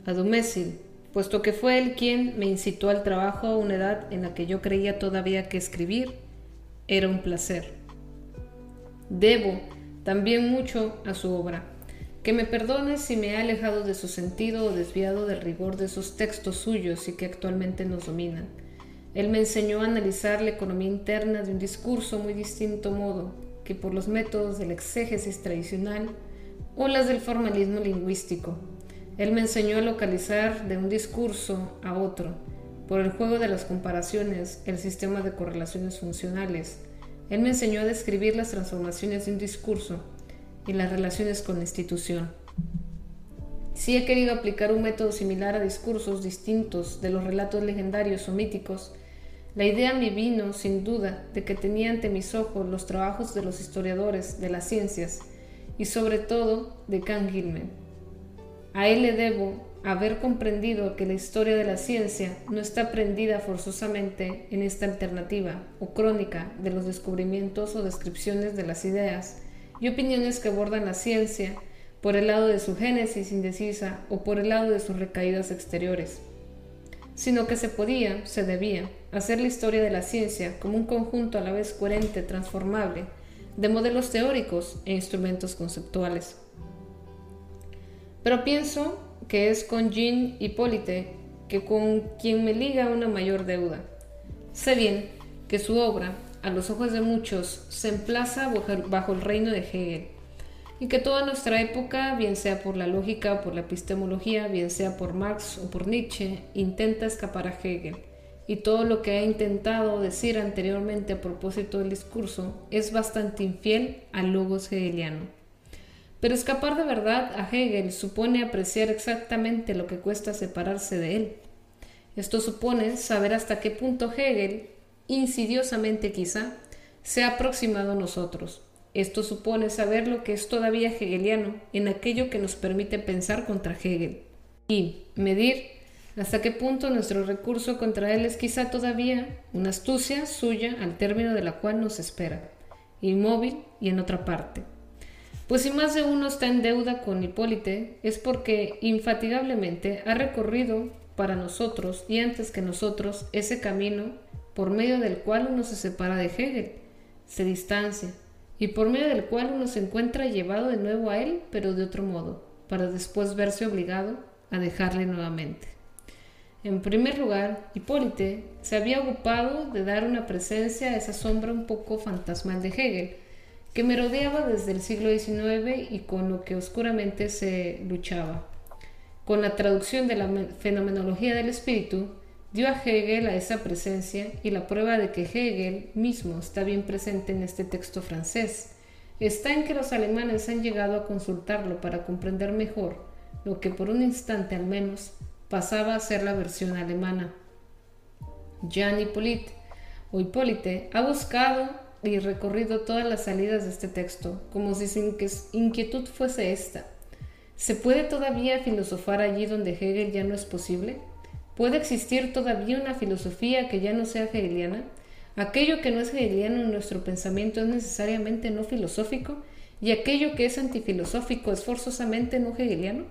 a Dumézil, puesto que fue él quien me incitó al trabajo a una edad en la que yo creía todavía que escribir era un placer. Debo también mucho a su obra. Que me perdone si me he alejado de su sentido o desviado del rigor de esos textos suyos y que actualmente nos dominan. Él me enseñó a analizar la economía interna de un discurso muy distinto modo que por los métodos del exégesis tradicional o las del formalismo lingüístico. Él me enseñó a localizar de un discurso a otro, por el juego de las comparaciones, el sistema de correlaciones funcionales, él me enseñó a describir las transformaciones de un discurso y las relaciones con la institución. Si he querido aplicar un método similar a discursos distintos de los relatos legendarios o míticos, la idea me vino, sin duda, de que tenía ante mis ojos los trabajos de los historiadores de las ciencias y sobre todo de Kant Gilman. A él le debo haber comprendido que la historia de la ciencia no está prendida forzosamente en esta alternativa o crónica de los descubrimientos o descripciones de las ideas y opiniones que abordan la ciencia por el lado de su génesis indecisa o por el lado de sus recaídas exteriores, sino que se podía, se debía, hacer la historia de la ciencia como un conjunto a la vez coherente, transformable, de modelos teóricos e instrumentos conceptuales. Pero pienso que es con Jean Hipólite, que con quien me liga una mayor deuda. Sé bien que su obra, a los ojos de muchos, se emplaza bajo el reino de Hegel, y que toda nuestra época, bien sea por la lógica o por la epistemología, bien sea por Marx o por Nietzsche, intenta escapar a Hegel, y todo lo que ha intentado decir anteriormente a propósito del discurso es bastante infiel al logos hegeliano. Pero escapar de verdad a Hegel supone apreciar exactamente lo que cuesta separarse de él. Esto supone saber hasta qué punto Hegel, insidiosamente quizá, se ha aproximado a nosotros. Esto supone saber lo que es todavía hegeliano en aquello que nos permite pensar contra Hegel. Y medir hasta qué punto nuestro recurso contra él es quizá todavía una astucia suya al término de la cual nos espera, inmóvil y en otra parte. Pues si más de uno está en deuda con Hipólite, es porque infatigablemente ha recorrido para nosotros y antes que nosotros ese camino por medio del cual uno se separa de Hegel, se distancia, y por medio del cual uno se encuentra llevado de nuevo a él, pero de otro modo, para después verse obligado a dejarle nuevamente. En primer lugar, Hipólite se había ocupado de dar una presencia a esa sombra un poco fantasmal de Hegel, que me rodeaba desde el siglo XIX y con lo que oscuramente se luchaba. Con la traducción de la fenomenología del espíritu, dio a Hegel a esa presencia y la prueba de que Hegel mismo está bien presente en este texto francés está en que los alemanes han llegado a consultarlo para comprender mejor lo que por un instante al menos pasaba a ser la versión alemana. Jean Hippolyte o Hipólite ha buscado y recorrido todas las salidas de este texto, como si que inquietud fuese esta. ¿Se puede todavía filosofar allí donde Hegel ya no es posible? ¿Puede existir todavía una filosofía que ya no sea hegeliana? ¿Aquello que no es hegeliano en nuestro pensamiento es necesariamente no filosófico? ¿Y aquello que es antifilosófico es forzosamente no hegeliano?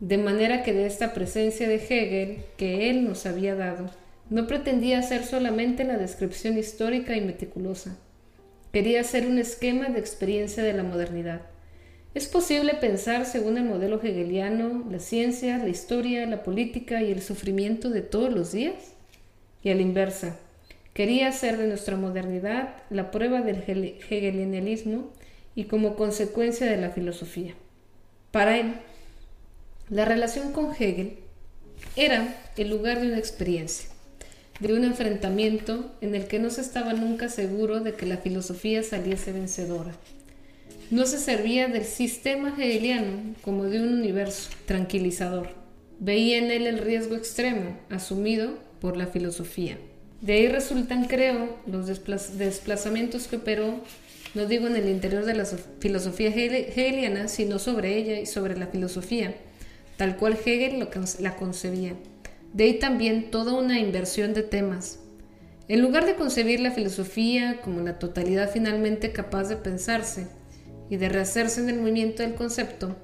De manera que de esta presencia de Hegel que él nos había dado, no pretendía ser solamente la descripción histórica y meticulosa. Quería ser un esquema de experiencia de la modernidad. ¿Es posible pensar según el modelo hegeliano la ciencia, la historia, la política y el sufrimiento de todos los días? Y a la inversa, quería hacer de nuestra modernidad la prueba del hegelianismo y como consecuencia de la filosofía. Para él, la relación con Hegel era el lugar de una experiencia de un enfrentamiento en el que no se estaba nunca seguro de que la filosofía saliese vencedora. no se servía del sistema hegeliano como de un universo tranquilizador. Veía en él el riesgo extremo asumido por la filosofía. De ahí resultan, creo, los desplazamientos que operó, no digo en el interior de la filosofía hegeliana, sino sobre ella y sobre la filosofía, tal cual Hegel la concebía. De ahí también toda una inversión de temas. En lugar de concebir la filosofía como la totalidad finalmente capaz de pensarse y de rehacerse en el movimiento del concepto,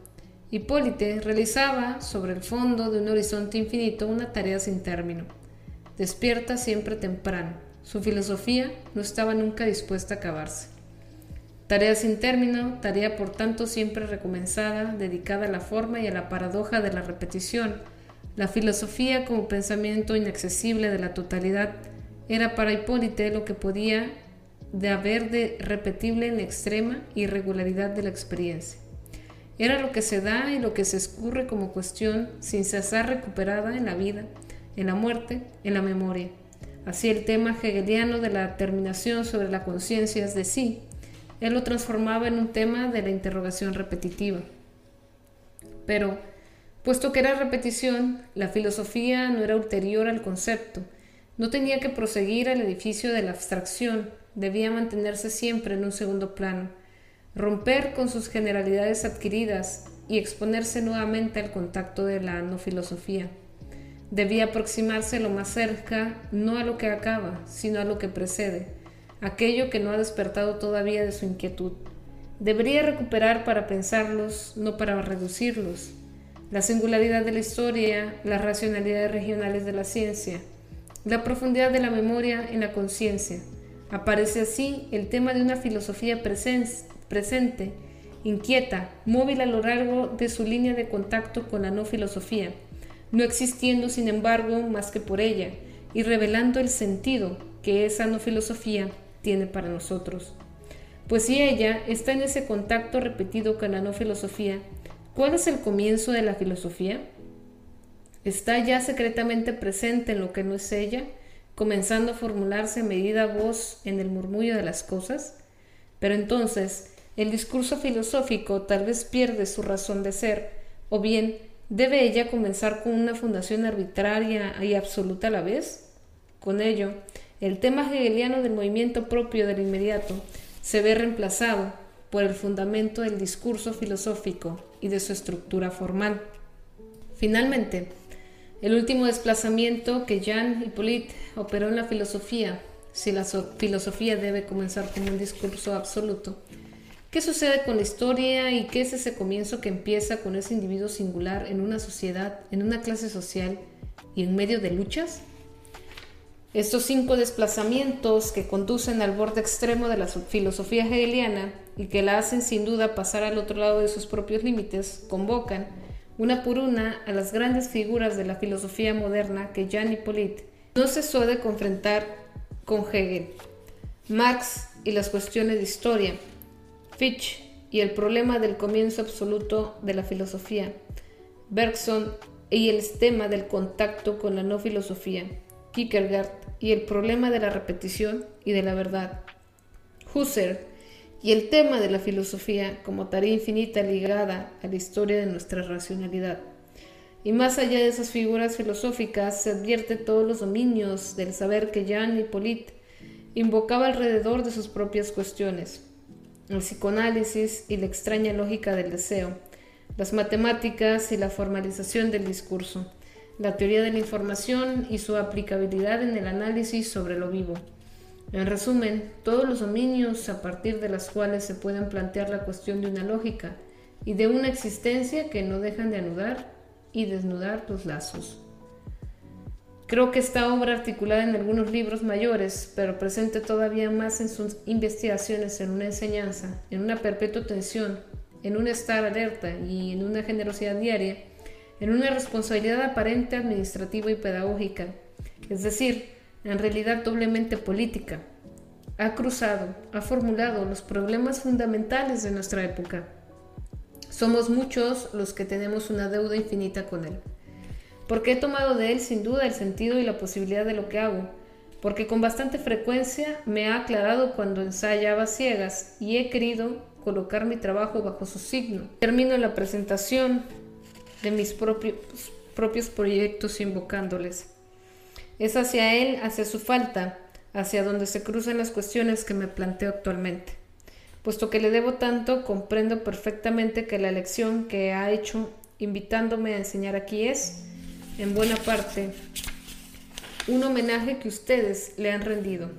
Hipólite realizaba sobre el fondo de un horizonte infinito una tarea sin término. Despierta siempre temprano. Su filosofía no estaba nunca dispuesta a acabarse. Tarea sin término, tarea por tanto siempre recomenzada, dedicada a la forma y a la paradoja de la repetición, la filosofía como pensamiento inaccesible de la totalidad era para Hipólite lo que podía de haber de repetible en extrema irregularidad de la experiencia. Era lo que se da y lo que se escurre como cuestión sin cesar recuperada en la vida, en la muerte, en la memoria. Así el tema hegeliano de la terminación sobre la conciencia es de sí, él lo transformaba en un tema de la interrogación repetitiva. Pero, Puesto que era repetición, la filosofía no era ulterior al concepto, no tenía que proseguir al edificio de la abstracción, debía mantenerse siempre en un segundo plano, romper con sus generalidades adquiridas y exponerse nuevamente al contacto de la no filosofía. Debía aproximarse lo más cerca, no a lo que acaba, sino a lo que precede, aquello que no ha despertado todavía de su inquietud. Debería recuperar para pensarlos, no para reducirlos, la singularidad de la historia, las racionalidades regionales de la ciencia, la profundidad de la memoria en la conciencia. Aparece así el tema de una filosofía presente, inquieta, móvil a lo largo de su línea de contacto con la no filosofía, no existiendo sin embargo más que por ella, y revelando el sentido que esa no filosofía tiene para nosotros. Pues si ella está en ese contacto repetido con la no filosofía, ¿Cuál es el comienzo de la filosofía? ¿Está ya secretamente presente en lo que no es ella, comenzando a formularse a medida voz en el murmullo de las cosas? Pero entonces, el discurso filosófico tal vez pierde su razón de ser, o bien debe ella comenzar con una fundación arbitraria y absoluta a la vez. Con ello, el tema hegeliano del movimiento propio del inmediato se ve reemplazado por el fundamento del discurso filosófico y de su estructura formal. Finalmente, el último desplazamiento que Jean Hippolyte operó en la filosofía, si la filosofía debe comenzar como un discurso absoluto, ¿qué sucede con la historia y qué es ese comienzo que empieza con ese individuo singular en una sociedad, en una clase social y en medio de luchas? Estos cinco desplazamientos que conducen al borde extremo de la filosofía hegeliana y que la hacen sin duda pasar al otro lado de sus propios límites convocan, una por una, a las grandes figuras de la filosofía moderna que Jean Hippolyte no cesó de confrontar con Hegel. Marx y las cuestiones de historia, Fichte y el problema del comienzo absoluto de la filosofía, Bergson y el tema del contacto con la no filosofía, Kierkegaard y el problema de la repetición y de la verdad. Husserl y el tema de la filosofía como tarea infinita ligada a la historia de nuestra racionalidad. Y más allá de esas figuras filosóficas se advierte todos los dominios del saber que Jean Hippolyte invocaba alrededor de sus propias cuestiones, el psicoanálisis y la extraña lógica del deseo, las matemáticas y la formalización del discurso, la teoría de la información y su aplicabilidad en el análisis sobre lo vivo. En resumen, todos los dominios a partir de los cuales se pueden plantear la cuestión de una lógica y de una existencia que no dejan de anudar y desnudar los lazos. Creo que esta obra articulada en algunos libros mayores, pero presente todavía más en sus investigaciones en una enseñanza, en una perpetua tensión, en un estar alerta y en una generosidad diaria, en una responsabilidad aparente administrativa y pedagógica, es decir, en realidad doblemente política. Ha cruzado, ha formulado los problemas fundamentales de nuestra época. Somos muchos los que tenemos una deuda infinita con él. Porque he tomado de él sin duda el sentido y la posibilidad de lo que hago, porque con bastante frecuencia me ha aclarado cuando ensayaba ciegas y he querido colocar mi trabajo bajo su signo. Termino la presentación de mis propios, propios proyectos invocándoles. Es hacia Él, hacia su falta, hacia donde se cruzan las cuestiones que me planteo actualmente. Puesto que le debo tanto, comprendo perfectamente que la elección que ha hecho invitándome a enseñar aquí es, en buena parte, un homenaje que ustedes le han rendido.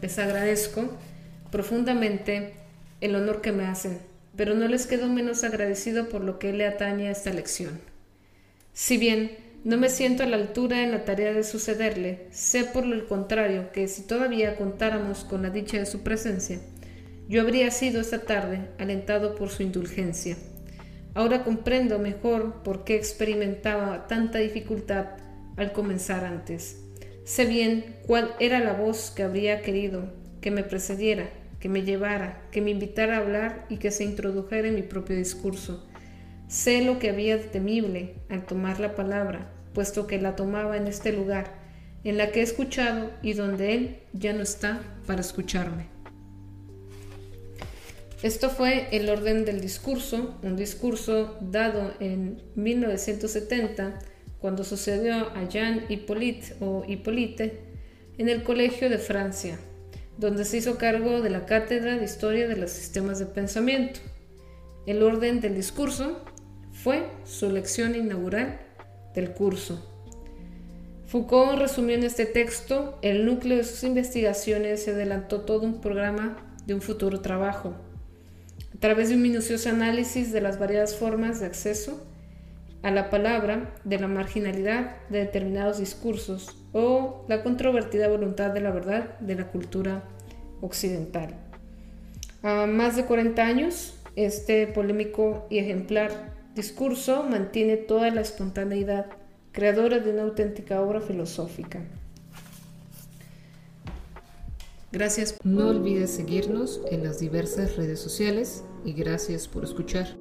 Les agradezco profundamente el honor que me hacen, pero no les quedo menos agradecido por lo que le atañe a esta lección. Si bien no me siento a la altura en la tarea de sucederle, sé por el contrario que si todavía contáramos con la dicha de su presencia, yo habría sido esta tarde alentado por su indulgencia. Ahora comprendo mejor por qué experimentaba tanta dificultad al comenzar antes. Sé bien cuál era la voz que habría querido que me precediera, que me llevara, que me invitara a hablar y que se introdujera en mi propio discurso. Sé lo que había de temible al tomar la palabra, puesto que la tomaba en este lugar, en la que he escuchado y donde Él ya no está para escucharme. Esto fue el orden del discurso, un discurso dado en 1970 cuando sucedió a Jean Hippolyte o Hippolyte en el Colegio de Francia, donde se hizo cargo de la cátedra de Historia de los Sistemas de Pensamiento. El orden del discurso fue su lección inaugural del curso. Foucault resumió en este texto el núcleo de sus investigaciones y adelantó todo un programa de un futuro trabajo. A través de un minucioso análisis de las variadas formas de acceso a la palabra de la marginalidad de determinados discursos o la controvertida voluntad de la verdad de la cultura occidental. A más de 40 años, este polémico y ejemplar discurso mantiene toda la espontaneidad creadora de una auténtica obra filosófica. Gracias. No olvides seguirnos en las diversas redes sociales y gracias por escuchar.